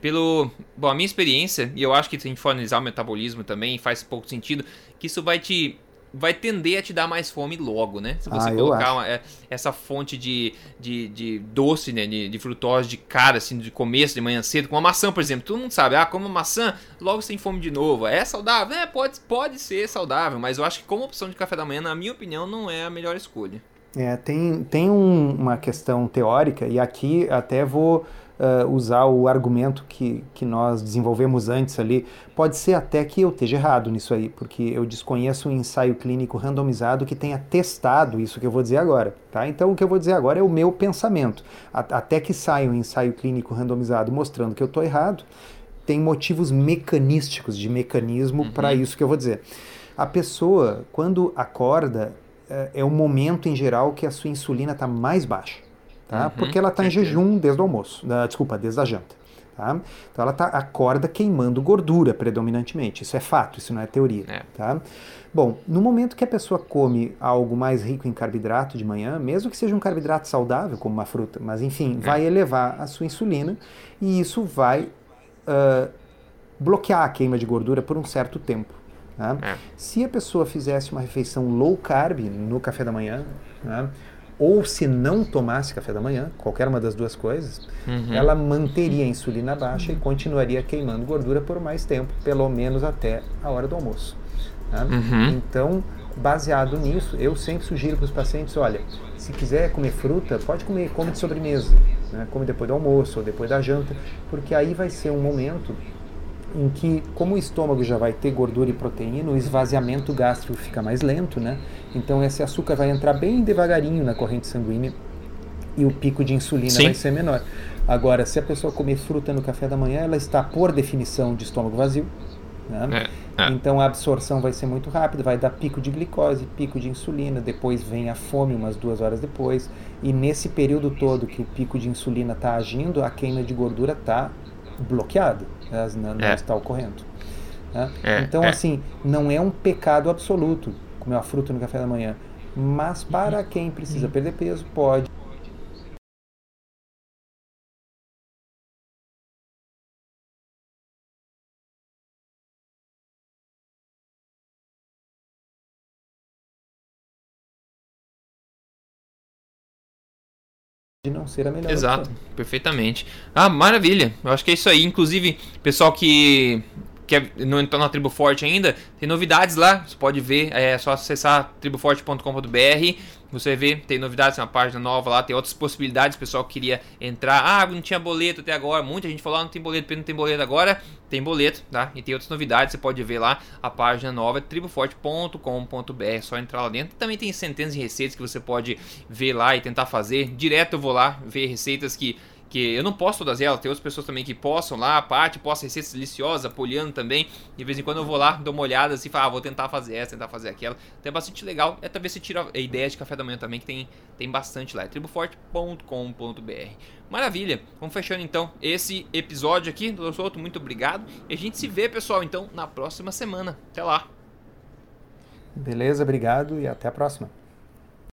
Speaker 1: Pelo. Bom, a minha experiência, e eu acho que se a gente for analisar o metabolismo também, faz pouco sentido, que isso vai te vai tender a te dar mais fome logo, né? Se você ah, colocar uma, é, essa fonte de, de, de doce, né? De, de, frutose de cara, assim, de começo, de manhã cedo, com uma maçã, por exemplo. Todo mundo sabe, ah, como maçã, logo tem fome de novo. É saudável? É, pode, pode ser saudável, mas eu acho que como opção de café da manhã, na minha opinião, não é a melhor escolha.
Speaker 2: É, tem, tem um, uma questão teórica, e aqui até vou uh, usar o argumento que, que nós desenvolvemos antes ali. Pode ser até que eu esteja errado nisso aí, porque eu desconheço um ensaio clínico randomizado que tenha testado isso que eu vou dizer agora. Tá? Então, o que eu vou dizer agora é o meu pensamento. até que saia um ensaio clínico randomizado mostrando que eu estou errado, tem motivos mecanísticos de mecanismo uhum. para isso que eu vou dizer. A pessoa, quando acorda, é, é o momento em geral que a sua insulina está mais baixa tá? Uhum, Porque ela está em jejum desde o almoço, da, desculpa, desde a janta. Tá? Então ela tá, acorda queimando gordura predominantemente. Isso é fato, isso não é teoria. É. Tá? Bom, no momento que a pessoa come algo mais rico em carboidrato de manhã, mesmo que seja um carboidrato saudável, como uma fruta, mas enfim, é. vai elevar a sua insulina e isso vai uh, bloquear a queima de gordura por um certo tempo. Tá? É. Se a pessoa fizesse uma refeição low carb no café da manhã, né? ou se não tomasse café da manhã, qualquer uma das duas coisas, uhum. ela manteria a insulina baixa e continuaria queimando gordura por mais tempo, pelo menos até a hora do almoço. Tá? Uhum. Então, baseado nisso, eu sempre sugiro para os pacientes, olha, se quiser comer fruta, pode comer, come de sobremesa, né? come depois do almoço ou depois da janta, porque aí vai ser um momento em que, como o estômago já vai ter gordura e proteína, o esvaziamento gástrico fica mais lento, né? Então esse açúcar vai entrar bem devagarinho na corrente sanguínea e o pico de insulina Sim. vai ser menor. Agora, se a pessoa comer fruta no café da manhã, ela está por definição de estômago vazio, né? É, é. Então a absorção vai ser muito rápida, vai dar pico de glicose, pico de insulina, depois vem a fome umas duas horas depois. E nesse período todo que o pico de insulina está agindo, a queima de gordura está bloqueada não, não é. está ocorrendo. Né? É, então, é. assim, não é um pecado absoluto comer uma fruta no café da manhã, mas para quem precisa perder peso, pode. De não ser a melhor
Speaker 1: Exato, opção. perfeitamente. Ah, maravilha. Eu acho que é isso aí. Inclusive, pessoal que quer não entrou na Tribo Forte ainda, tem novidades lá. Você pode ver, é só acessar triboforte.com.br. Você vê, tem novidades, tem uma página nova lá, tem outras possibilidades. O pessoal queria entrar, ah, não tinha boleto até agora. Muita gente falou, ah, não tem boleto, não tem boleto agora. Tem boleto, tá? E tem outras novidades, você pode ver lá a página nova, triboforte.com.br. É só entrar lá dentro. Também tem centenas de receitas que você pode ver lá e tentar fazer. Direto eu vou lá ver receitas que que eu não posto todas elas, tem outras pessoas também que postam lá, a parte posta receitas deliciosas, apoiando também. De vez em quando eu vou lá, dou uma olhada assim, falo, ah, vou tentar fazer essa, tentar fazer aquela. Então é bastante legal. É talvez você tira a ideia de café da manhã também, que tem, tem bastante lá. É triboforte.com.br. Maravilha. Vamos fechando então esse episódio aqui. Doutor Souto, muito obrigado. E a gente se vê, pessoal, então, na próxima semana. Até lá.
Speaker 2: Beleza, obrigado e até a próxima.